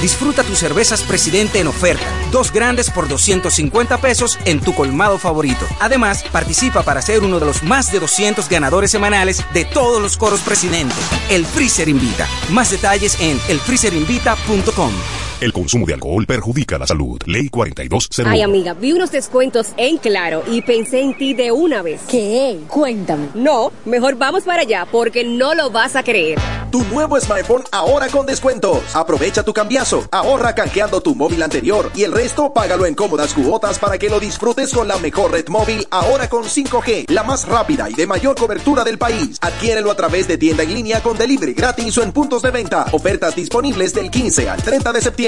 Disfruta tus cervezas Presidente en oferta. Dos grandes por 250 pesos en tu colmado favorito. Además, participa para ser uno de los más de 200 ganadores semanales de todos los coros Presidente. El Freezer Invita. Más detalles en elfreezerinvita.com. El consumo de alcohol perjudica la salud. Ley 4201. Ay, amiga, vi unos descuentos en Claro y pensé en ti de una vez. ¿Qué? Cuéntame. No, mejor vamos para allá porque no lo vas a creer. Tu nuevo smartphone ahora con descuentos. Aprovecha tu cambiazo, ahorra canjeando tu móvil anterior y el resto págalo en cómodas cuotas para que lo disfrutes con la mejor red móvil ahora con 5G, la más rápida y de mayor cobertura del país. Adquiérelo a través de tienda en línea con delivery gratis o en puntos de venta. Ofertas disponibles del 15 al 30 de septiembre.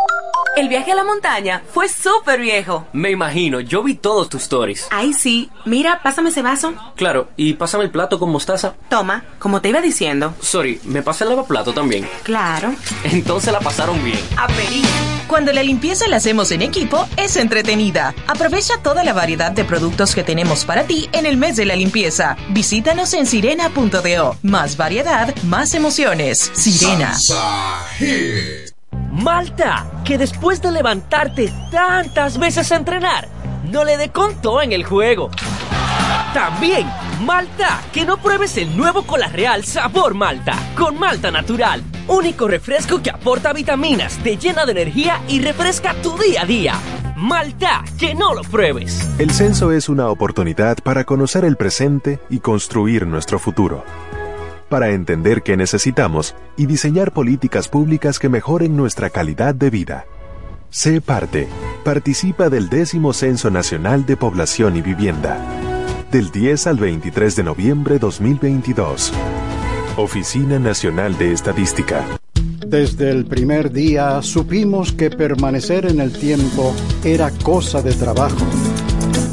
El viaje a la montaña fue súper viejo. Me imagino, yo vi todos tus stories. Ay, sí. Mira, pásame ese vaso. Claro, y pásame el plato con mostaza. Toma, como te iba diciendo. Sorry, ¿me pasa el lavaplato también? Claro. Entonces la pasaron bien. Aperi. Cuando la limpieza la hacemos en equipo, es entretenida. Aprovecha toda la variedad de productos que tenemos para ti en el mes de la limpieza. Visítanos en sirena.do. Más variedad, más emociones. Sirena. Malta, que después de levantarte tantas veces a entrenar, no le dé conto en el juego. También, Malta, que no pruebes el nuevo Cola Real Sabor Malta, con Malta Natural, único refresco que aporta vitaminas, te llena de energía y refresca tu día a día. Malta, que no lo pruebes. El censo es una oportunidad para conocer el presente y construir nuestro futuro para entender qué necesitamos y diseñar políticas públicas que mejoren nuestra calidad de vida. Sé parte. Participa del décimo Censo Nacional de Población y Vivienda. Del 10 al 23 de noviembre 2022. Oficina Nacional de Estadística. Desde el primer día supimos que permanecer en el tiempo era cosa de trabajo.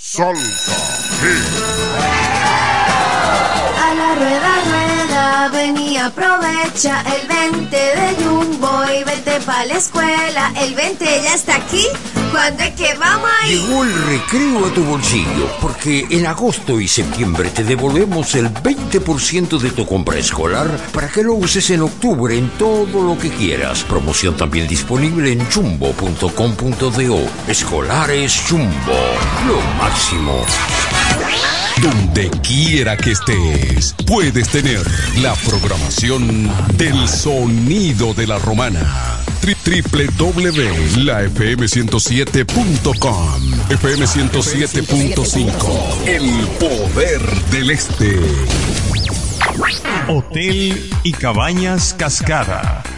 Salta A la rueda, rueda, ven y aprovecha el 20 de Jumbo y vete pa' la escuela. El 20 ya está aquí. ¿Cuándo es que vamos a ir? Llegó el recreo a tu bolsillo, porque en agosto y septiembre te devolvemos el 20% de tu compra escolar para que lo uses en octubre en todo lo que quieras. Promoción también disponible en chumbo.com.do. Escolares Chumbo, lo máximo. Donde quiera que estés, puedes tener la programación del sonido de la romana. www.lafm107.com FM 107.5 El poder del este. Hotel y Cabañas Cascada.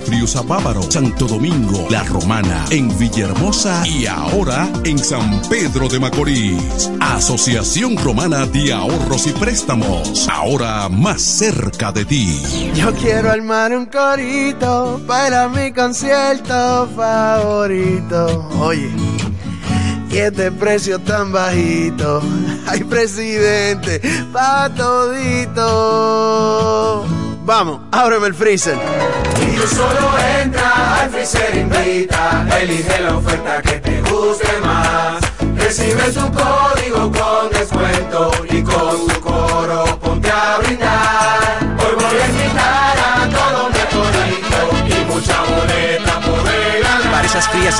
Friusa Bávaro, Santo Domingo, La Romana, en Villahermosa y ahora en San Pedro de Macorís. Asociación Romana de Ahorros y Préstamos, ahora más cerca de ti. Yo quiero armar un corito para mi concierto favorito. Oye, y este precio tan bajito. Ay, presidente, pa' todito. Vamos, ábreme el freezer. Y tú solo entra al freezer invita, elige la oferta que te guste más. Recibe tu código con descuento y con tu coro ponte a brindar.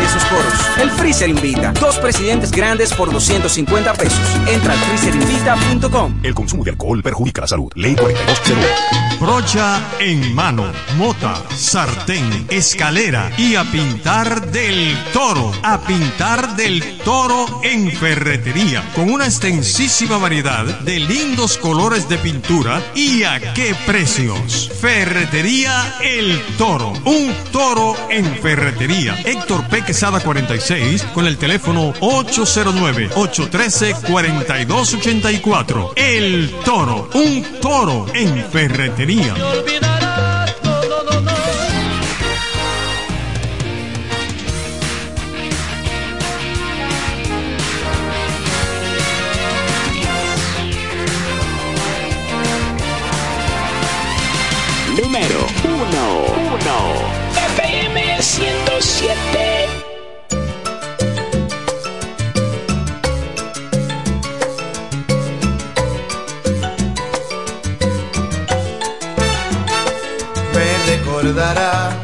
Y esos coros, el Freezer invita. Dos presidentes grandes por 250 pesos. Entra al freezerinvita.com. El consumo de alcohol perjudica la salud. Ley 4201. Brocha en mano, mota, sartén, escalera y a pintar del toro. A pintar del toro en ferretería. Con una extensísima variedad de lindos colores de pintura y a qué precios. Ferretería El Toro. Un toro en ferretería. Héctor P. Quesada 46 con el teléfono 809-813-4284. El Toro. Un toro en ferretería. Número 1. 1. FM 107. Me recordará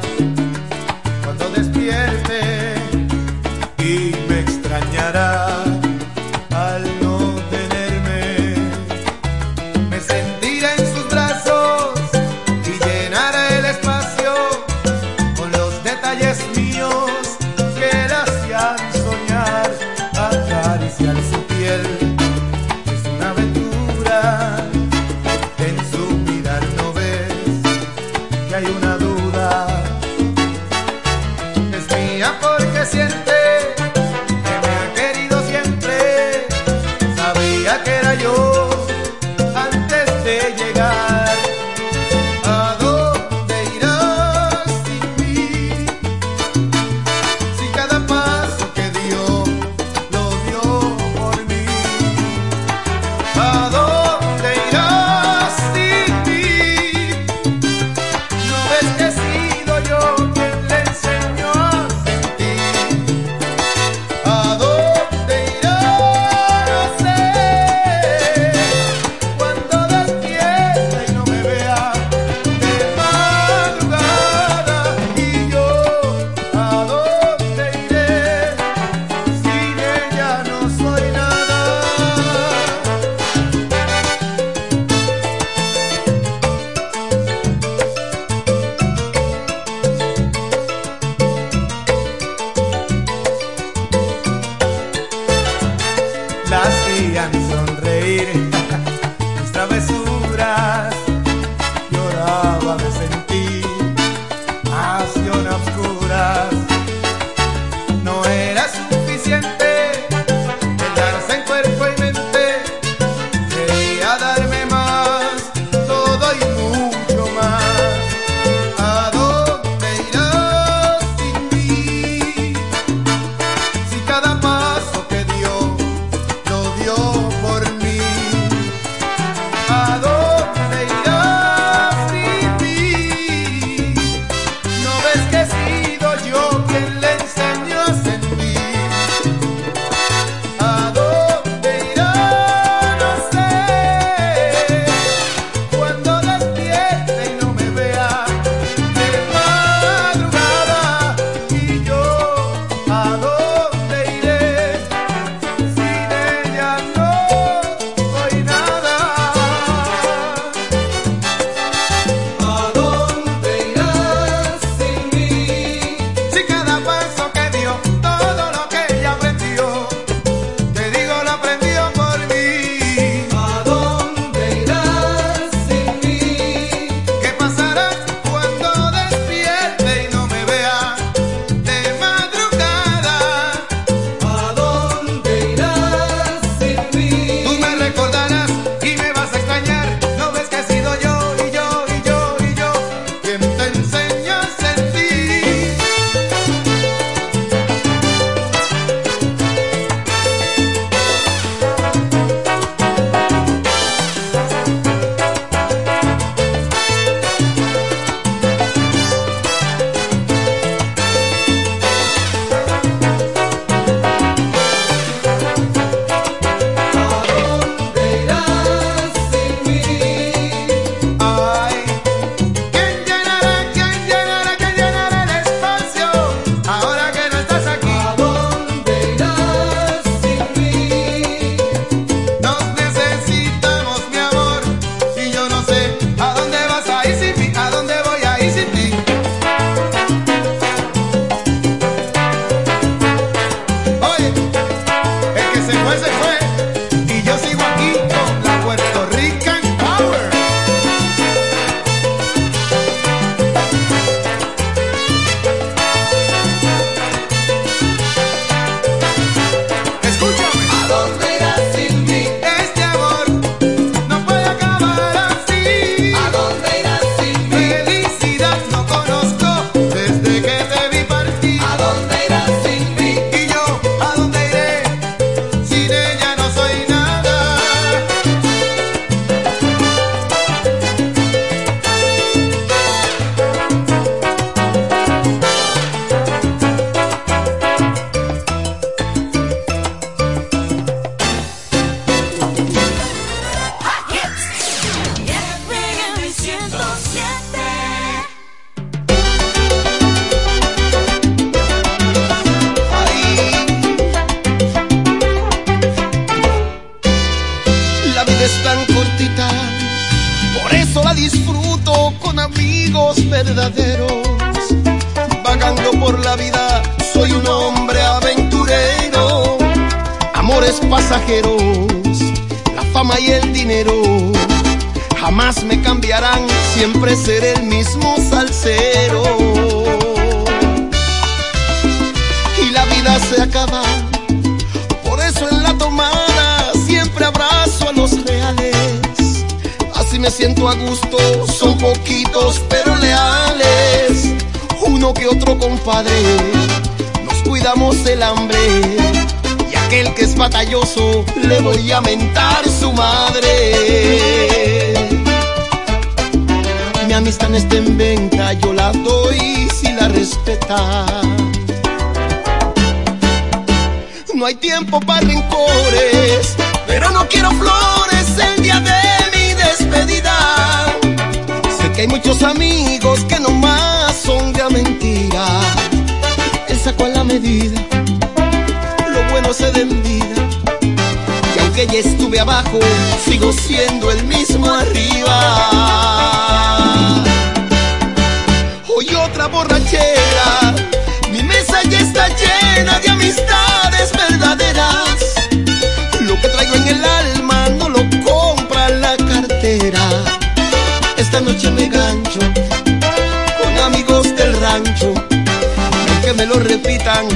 Aunque me lo repitan,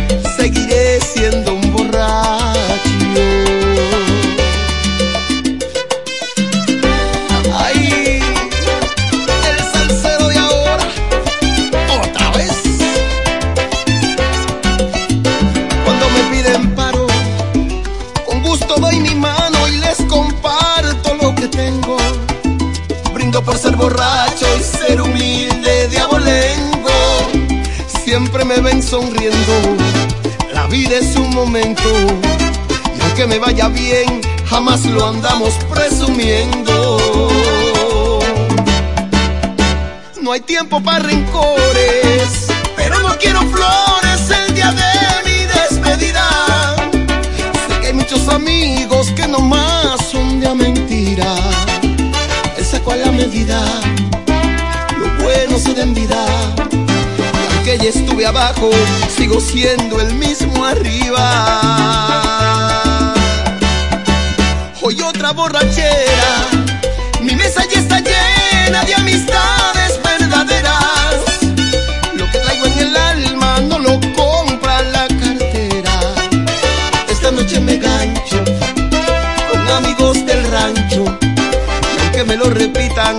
jamás lo andamos presumiendo. No hay tiempo para rencores, pero no quiero flores el día de mi despedida. Sé que hay muchos amigos que nomás son de mentira. Él sacó a la medida, lo bueno se da en vida. Y ya estuve abajo, sigo siendo el mismo arriba. Otra borrachera, mi mesa ya está llena de amistades verdaderas. Lo que traigo en el alma no lo compra la cartera. Esta noche me gancho con amigos del rancho. Y aunque me lo repitan,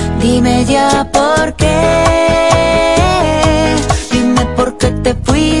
Dime ya por qué. Dime por qué te fuiste,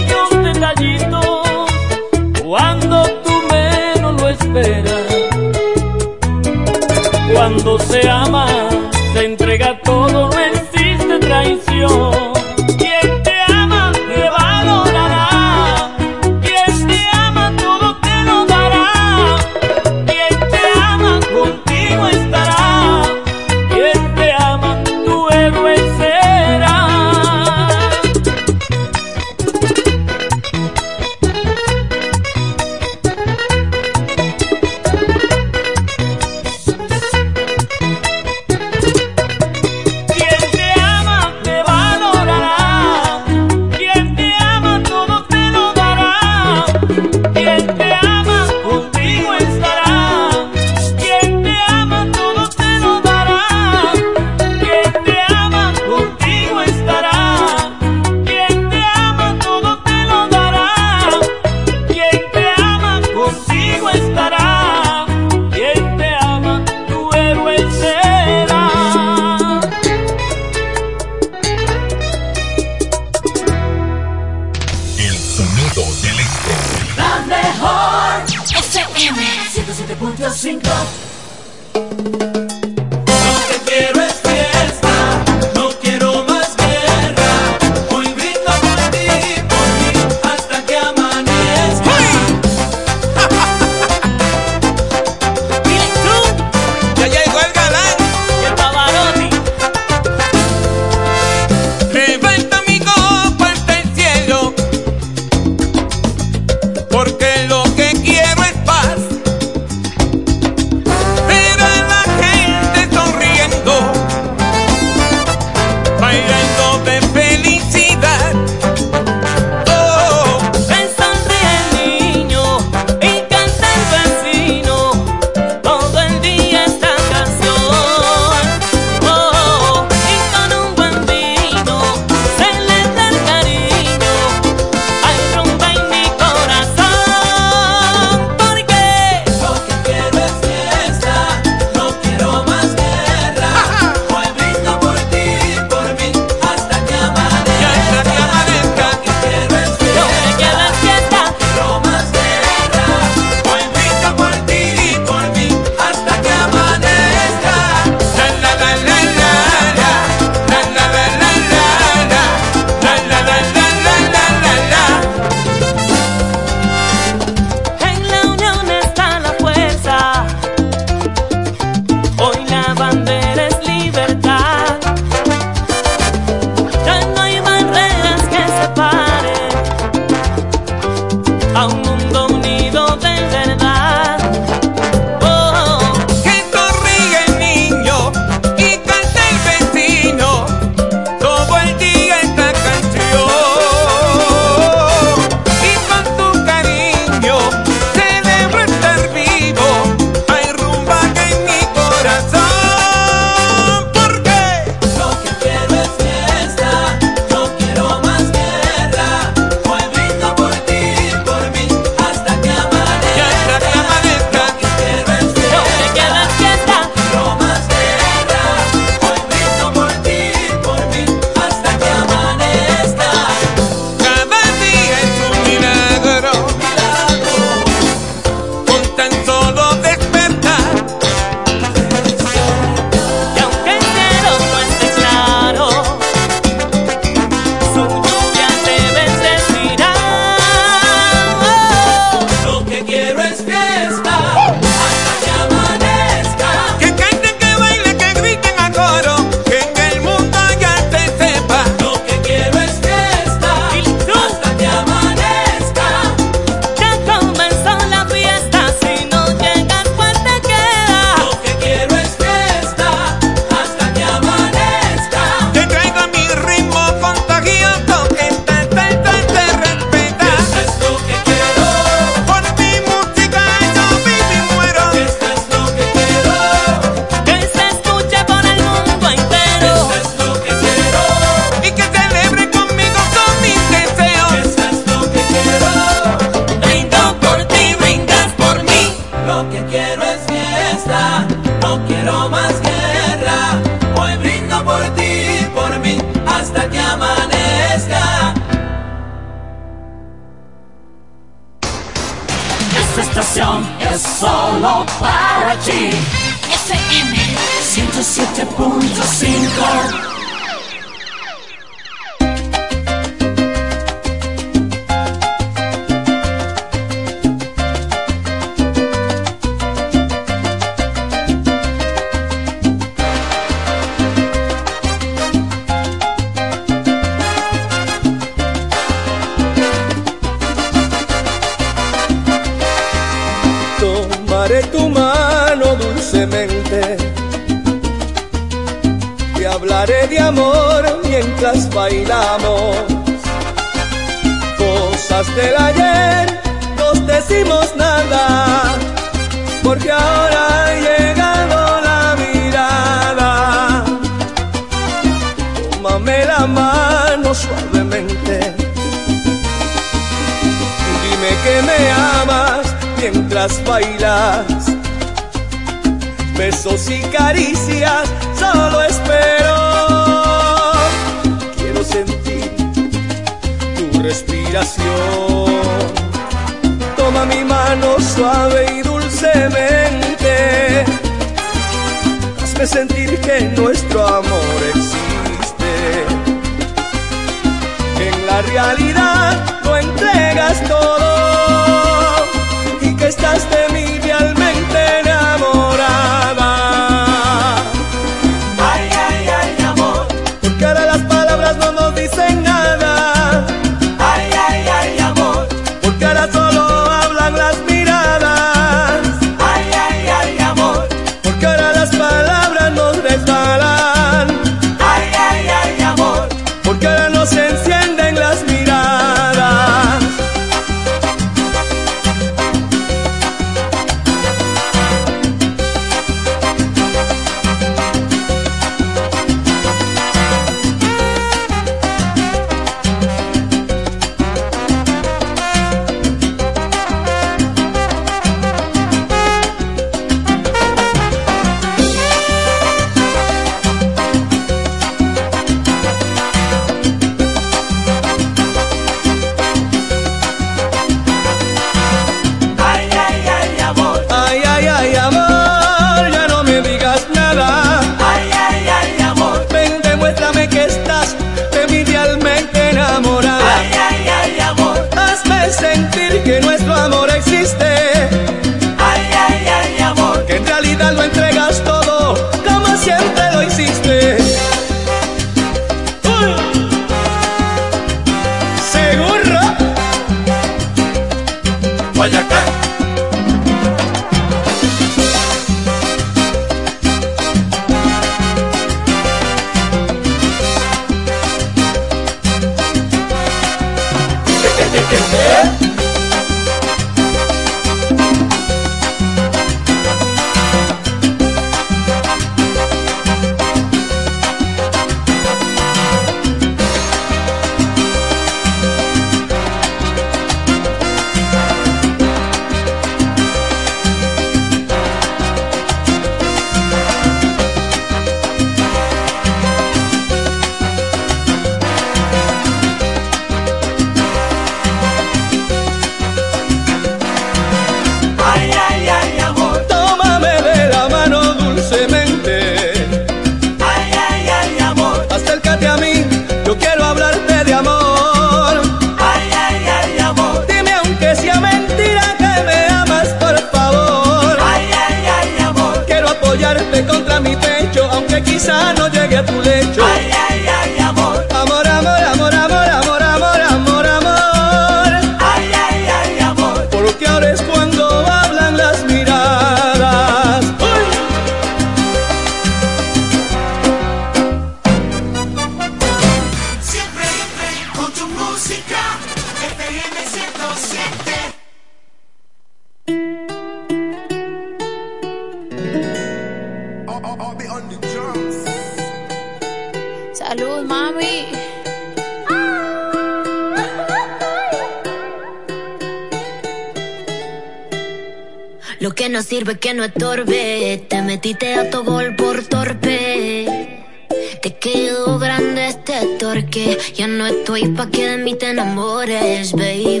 Estoy pa' que de mí te enamores, baby.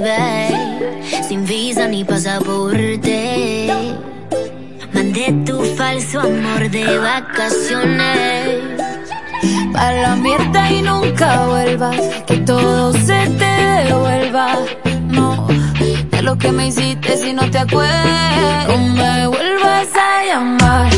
Sin visa ni pasaporte. Mandé tu falso amor de vacaciones. Pa' la mierda y nunca vuelvas. Que todo se te devuelva. No, de lo que me hiciste si no te acuerdas. No me vuelvas a llamar.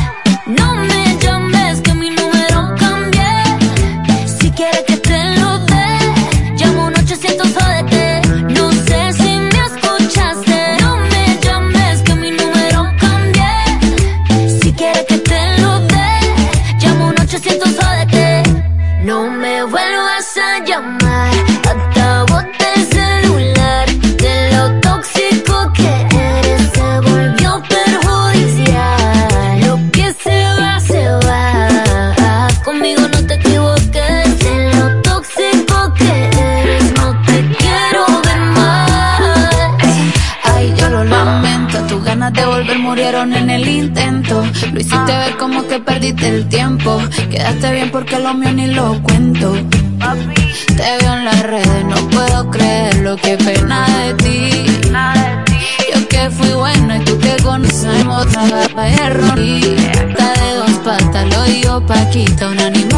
Que perdiste el tiempo. Quedaste bien porque lo mío ni lo cuento. Te veo en las redes, no puedo creerlo. Qué pena de ti. Yo que fui buena y tú que conocemos a error. Está de dos patas, lo digo Paquita, un animal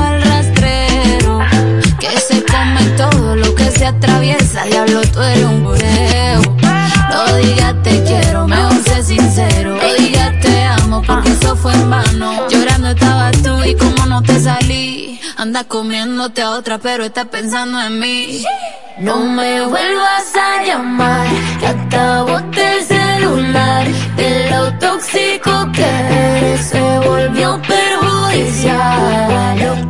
comiéndote a otra, pero estás pensando en mí. No me vuelvas a llamar, que boté el celular. De lo tóxico que eres se volvió perjudicial.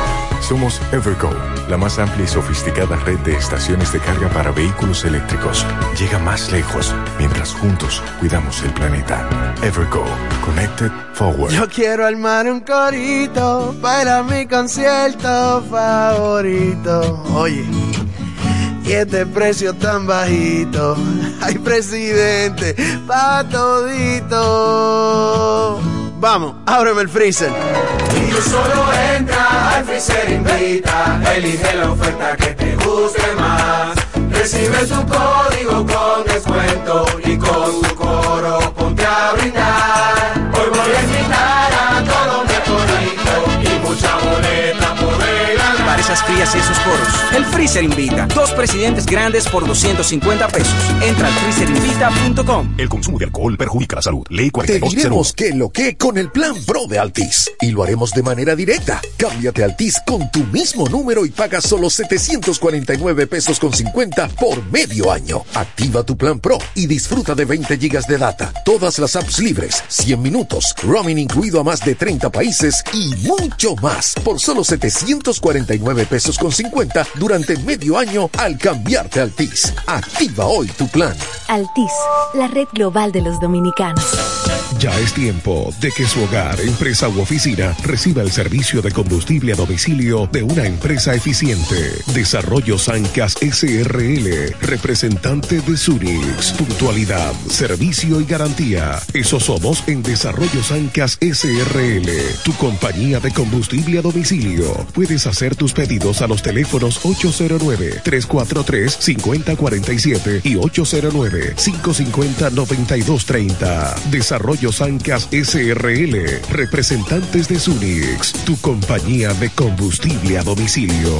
Somos Evergo, la más amplia y sofisticada red de estaciones de carga para vehículos eléctricos. Llega más lejos mientras juntos cuidamos el planeta. Evergo, Connected Forward. Yo quiero armar un corito para mi concierto favorito. Oye, y este precio tan bajito. Ay, presidente, pa' todito. Vamos, ábreme el freezer. Solo entra al freezer invita, elige la oferta que te guste más. Recibe tu código con descuento y con tu coro cervezas frías y esos poros. El Freezer invita. Dos presidentes grandes por 250 pesos. Entra al freezerinvita.com. El consumo de alcohol perjudica la salud. Ley Te 4201. diremos qué lo que con el plan Pro de Altis. Y lo haremos de manera directa. Cámbiate a Altis con tu mismo número y paga solo 749 pesos con 50 por medio año. Activa tu plan Pro y disfruta de 20 gigas de data. Todas las apps libres, 100 minutos, roaming incluido a más de 30 países y mucho más por solo 749 pesos con 50 durante medio año al cambiarte a Altis. Activa hoy tu plan. Altis, la red global de los dominicanos. Ya es tiempo de que su hogar, empresa u oficina reciba el servicio de combustible a domicilio de una empresa eficiente. Desarrollo Sancas SRL, representante de Sunix. Puntualidad, servicio y garantía. Eso somos en Desarrollo Sancas SRL, tu compañía de combustible a domicilio. Puedes hacer tus pedidos a los teléfonos 809-343-5047 y 809-550-9230. Desarrollo Sancas SRL, representantes de Sunix, tu compañía de combustible a domicilio.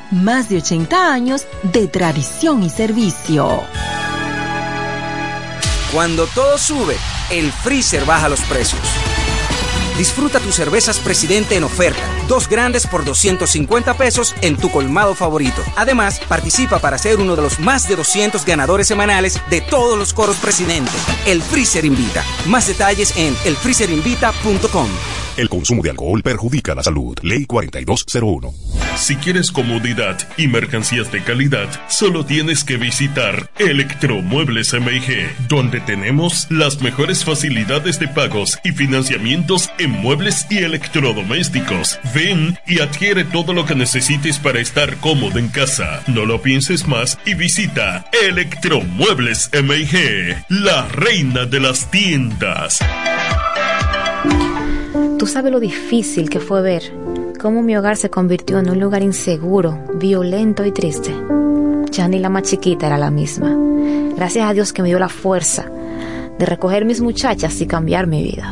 más de 80 años de tradición y servicio. Cuando todo sube, el freezer baja los precios. Disfruta tus cervezas Presidente en oferta. Dos grandes por 250 pesos en tu colmado favorito. Además, participa para ser uno de los más de 200 ganadores semanales de todos los coros Presidente. El Freezer Invita. Más detalles en elfreezerinvita.com. El consumo de alcohol perjudica la salud. Ley 4201. Si quieres comodidad y mercancías de calidad, solo tienes que visitar Electromuebles MIG, donde tenemos las mejores facilidades de pagos y financiamientos en muebles y electrodomésticos. Ven y adquiere todo lo que necesites para estar cómodo en casa. No lo pienses más y visita Electromuebles MIG, la reina de las tiendas. Tú sabes lo difícil que fue ver cómo mi hogar se convirtió en un lugar inseguro, violento y triste. Ya ni la más chiquita era la misma. Gracias a Dios que me dio la fuerza de recoger mis muchachas y cambiar mi vida.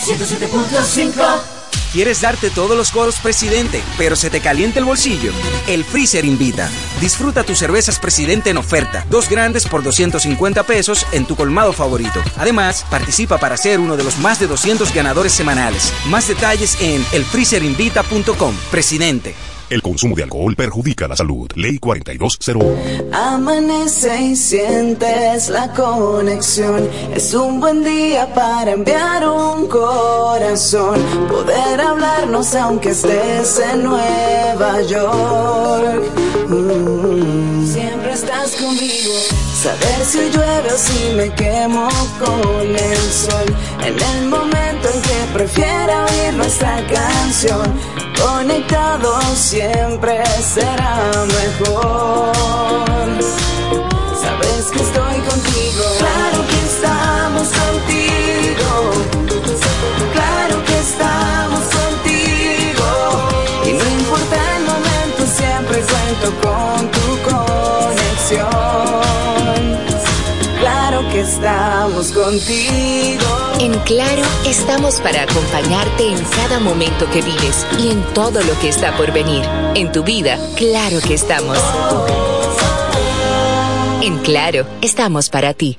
107.5 ¿Quieres darte todos los coros presidente, pero se te calienta el bolsillo? El Freezer invita. Disfruta tus cervezas presidente en oferta. Dos grandes por 250 pesos en tu colmado favorito. Además, participa para ser uno de los más de 200 ganadores semanales. Más detalles en elfreezerinvita.com. Presidente. El consumo de alcohol perjudica la salud. Ley 4201. Amanece y sientes la conexión. Es un buen día para enviar un corazón. Poder hablarnos aunque estés en Nueva York. Mm. Siempre estás conmigo. Saber si llueve o si me quemo con el sol. En el momento en que prefiera oír nuestra canción. Conectado siempre será mejor. Sabes que estoy contigo. Claro que estamos contigo. Claro que estamos contigo. Y no importa el momento, siempre cuento con tu conexión. Claro que estamos contigo. En Claro, estamos para acompañarte en cada momento que vives y en todo lo que está por venir. En tu vida, claro que estamos. En Claro, estamos para ti.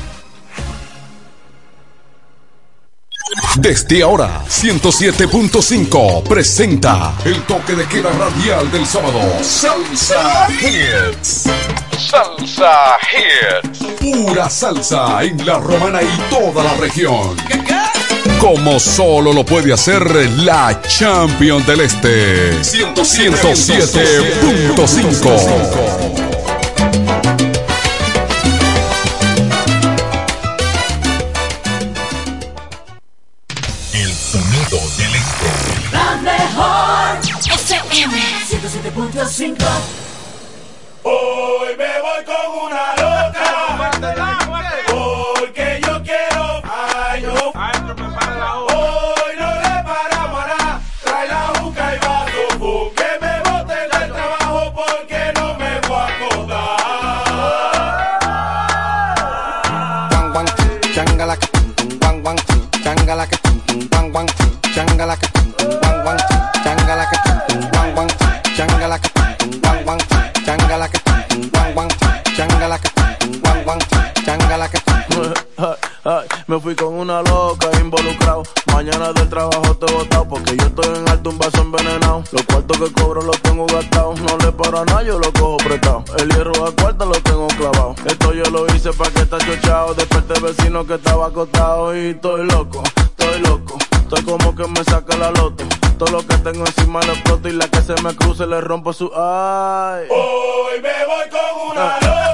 Desde ahora, 107.5 presenta el toque de queda radial del sábado. Salsa Hits. Salsa Hits. Pura salsa en la romana y toda la región. Como solo lo puede hacer la Champion del Este. 107.5. fui con una loca involucrado. Mañana del trabajo te he botado porque yo estoy en alto un vaso envenenado. Los cuartos que cobro los tengo gastados. No le paro a nada, yo lo cojo prestado. El hierro a cuarta lo tengo clavado. Esto yo lo hice para que está chochado. Desperté vecino que estaba acostado y estoy loco, estoy loco. Estoy como que me saca la loto. Todo lo que tengo encima lo exploto y la que se me cruce le rompo su ay. Hoy me voy con una.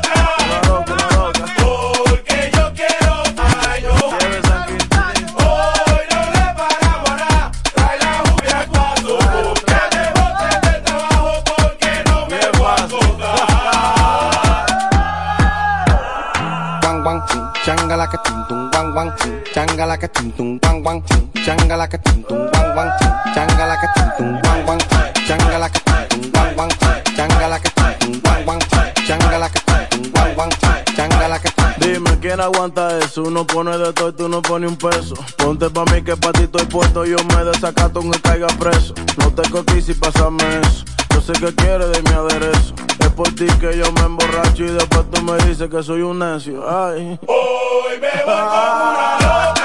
Changala que tum tum guang guang changala que tum tum guang guang changala que tum tum guang guang changala que tum tum guang guang changala que tum tum guang guang tum tum Aguanta eso. Uno pone de todo y tú no pones un peso. Ponte pa' mí que pa' ti estoy puesto. Yo me desacato aunque caiga preso. No te cotices y pásame eso. Yo sé que quieres de mi aderezo. Es por ti que yo me emborracho y después tú me dices que soy un necio. Ay. Hoy me voy con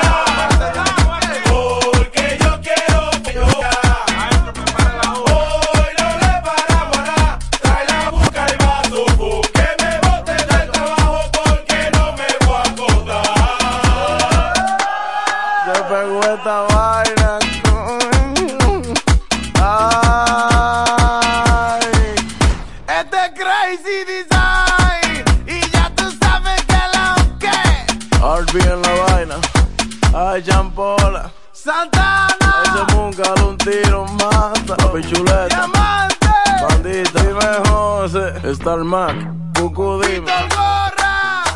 chuleta. Diamante Bandita. Dime José. Star Mac. Cucu dime.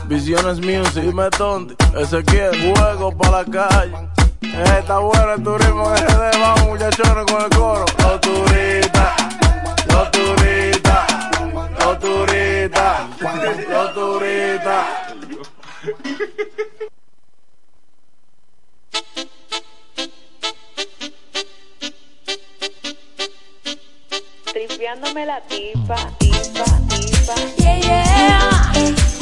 Visiones Music. Dime Tonti. Ezequiel. Juego para la calle. Está bueno el turismo RD. Vamos muchachones con el coro. Los turistas. Los turistas. Los turistas. Los turistas. Tripeándome la tipa, tipa, tipa. Yeah, yeah.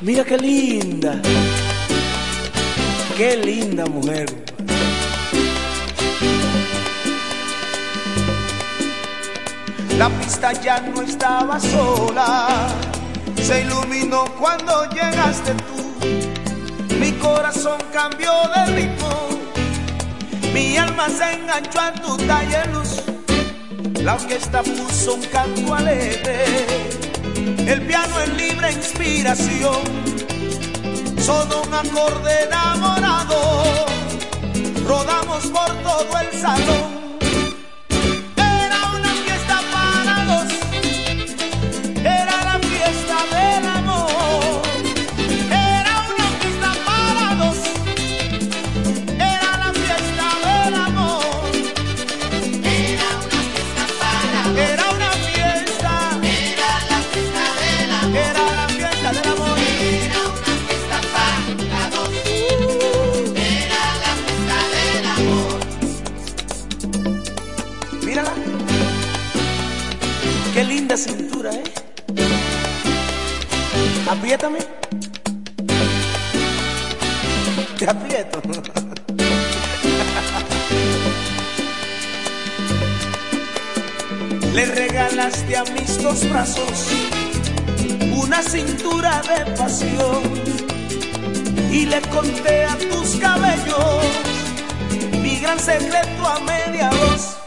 Mira qué linda. Qué linda mujer. La pista ya no estaba sola. Se iluminó cuando llegaste tú. Mi corazón cambió de ritmo. Mi alma se enganchó a tu talle luz. La orquesta puso un canto alegre el piano es libre inspiración, solo un acorde enamorado. Rodamos por todo el salón. Apriétame. Te aprieto. Le regalaste a mis dos brazos una cintura de pasión y le conté a tus cabellos mi gran secreto a media voz.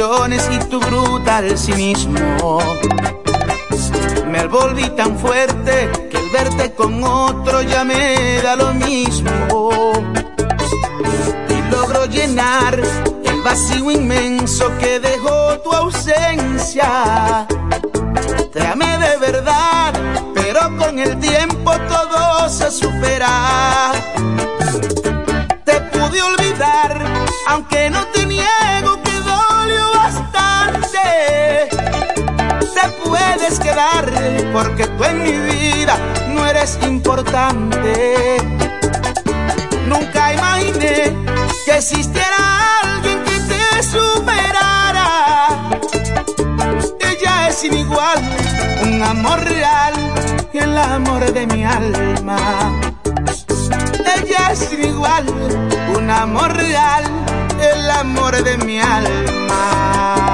Y tu brutal cinismo, me volví tan fuerte que el verte con otro ya me da lo mismo. Y logro llenar el vacío inmenso que dejó tu ausencia. Te amé de verdad, pero con el tiempo todo se supera. Porque tú en mi vida no eres importante. Nunca imaginé que existiera alguien que te superara. Ella es sin igual, un amor real, el amor de mi alma. Ella es sin igual, un amor real, el amor de mi alma.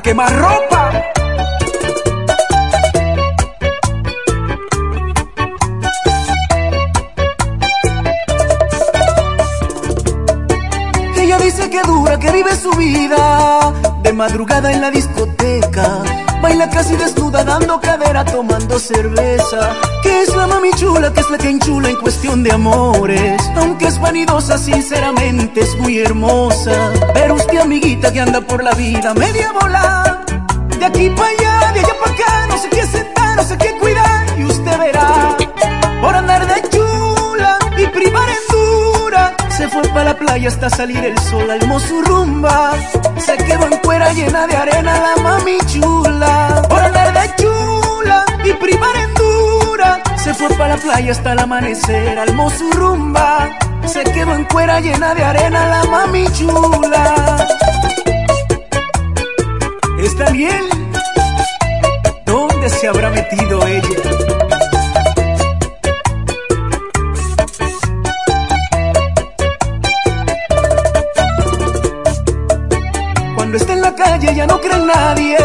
A quemar ropa. Ella dice que dura, que vive su vida de madrugada en la discoteca. Baila casi desnuda, dando cadera, tomando cerveza. Que es la mami chula, que es la que enchula en cuestión de amores. Aunque es vanidosa, sinceramente es muy hermosa. Pero usted, amiguita, que anda por la vida media bola. De aquí para allá, de allá para acá, no sé qué sentar, no sé qué cuidar. Y usted verá, por andar de chula fue para la playa hasta salir el sol, almó su rumba. Se quedó en cuera llena de arena la mami chula. Por andar de chula y privar en dura. Se fue para la playa hasta el amanecer, almó su rumba. Se quedó en cuera llena de arena la mami chula. ¿Es Daniel? ¿Dónde se habrá metido ella? En la calle ya no cree en nadie.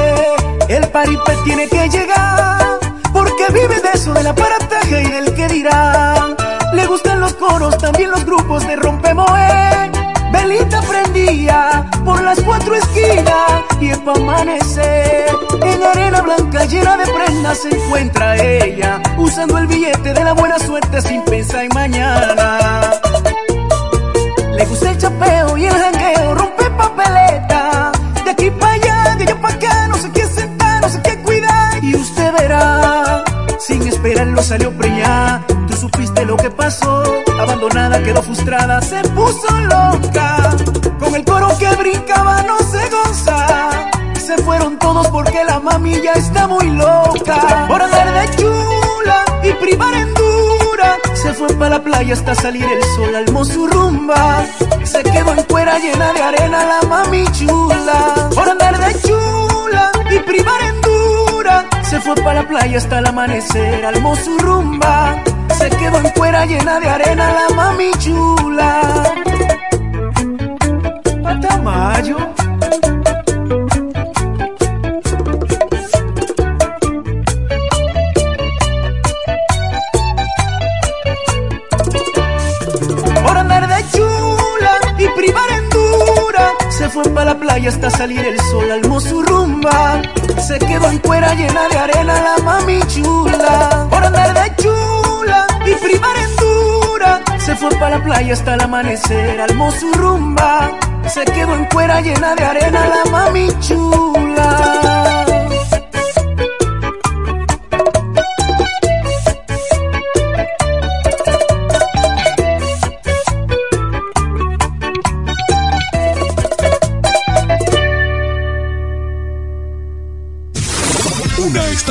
El paripé tiene que llegar. Porque vive de eso, del aparataje y del que dirán. Le gustan los coros, también los grupos de rompemoe. velita prendía por las cuatro esquinas y es pa' amanecer. En arena blanca llena de prendas se encuentra ella, usando el billete de la buena suerte sin pensar en mañana. Le gusta el chapeo y el jangueo, sin esperarlo salió preñada. Tú supiste lo que pasó, abandonada, quedó frustrada, se puso loca. Con el coro que brincaba no se goza. Se fueron todos porque la mami ya está muy loca. Por andar de chula y privar en dura. Se fue para la playa hasta salir el sol, almó su rumba. Se quedó en cuera llena de arena la mami chula. Fue para la playa hasta el amanecer, almó su rumba. Se quedó en cuera llena de arena la mami chula. Patamayo. Por andar de chula y privar en dura. Se fue para la playa hasta salir el sol, almó su rumba. Se quedó en cuera llena de arena la mami chula. Por andar de chula y privar en dura. Se fue para la playa hasta el amanecer, almó su rumba. Se quedó en cuera llena de arena la mami chula.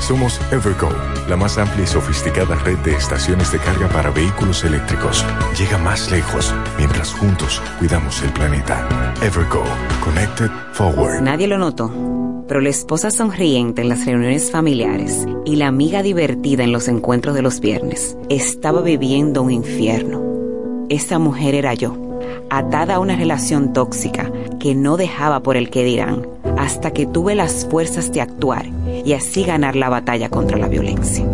Somos Evergo, la más amplia y sofisticada red de estaciones de carga para vehículos eléctricos. Llega más lejos mientras juntos cuidamos el planeta. Evergo, Connected Forward. Nadie lo notó, pero la esposa sonriente en las reuniones familiares y la amiga divertida en los encuentros de los viernes estaba viviendo un infierno. Esa mujer era yo, atada a una relación tóxica que no dejaba por el que dirán, hasta que tuve las fuerzas de actuar y así ganar la batalla contra la violencia.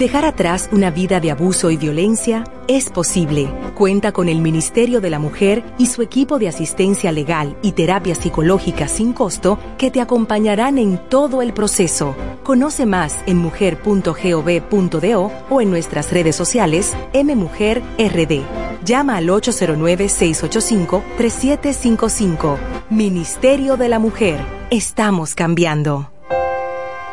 Dejar atrás una vida de abuso y violencia es posible. Cuenta con el Ministerio de la Mujer y su equipo de asistencia legal y terapia psicológica sin costo que te acompañarán en todo el proceso. Conoce más en mujer.gov.do o en nuestras redes sociales mmujerrd. Llama al 809-685-3755. Ministerio de la Mujer. Estamos cambiando.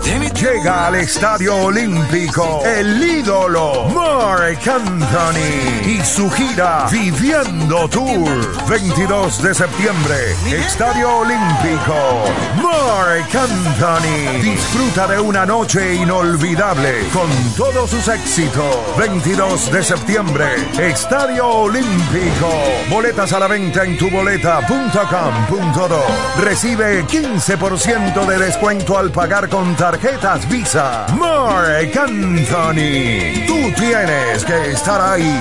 Llega al Estadio Olímpico el ídolo Mark Anthony y su gira Viviendo Tour. 22 de septiembre, Estadio Olímpico. Mark Anthony disfruta de una noche inolvidable con todos sus éxitos. 22 de septiembre, Estadio Olímpico. Boletas a la venta en tuboleta.com.do. Recibe 15% de descuento al pagar con tarjetas Visa. Mark Anthony. Tú tienes que estar ahí.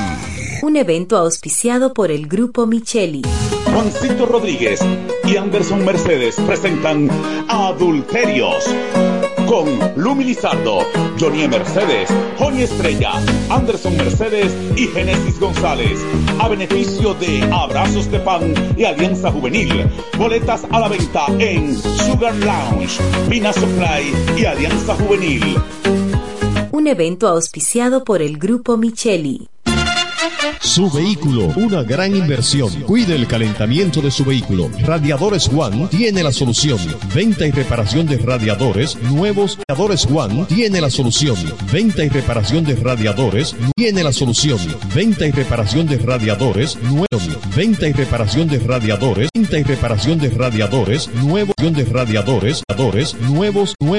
Un evento auspiciado por el Grupo Micheli. Juancito Rodríguez y Anderson Mercedes presentan Adulterios con Lumi Lizardo, Johnny Mercedes, Johnny Estrella, Anderson Mercedes y Genesis González. A beneficio de Abrazos de Pan y Alianza Juvenil. Boletas a la venta en Sugar Lounge, Pina Supply y Alianza Juvenil. Un evento auspiciado por el Grupo Micheli. Su vehículo, una gran inversión. Cuide el calentamiento de su vehículo. Radiadores One tiene la solución. Venta y reparación de radiadores nuevos. Radiadores One tiene la solución. Venta y reparación de radiadores tiene la solución. Venta y reparación de radiadores nuevos. Venta y reparación de radiadores. Venta y reparación de radiadores nuevos. De radiadores, radiadores nuevos, nuevos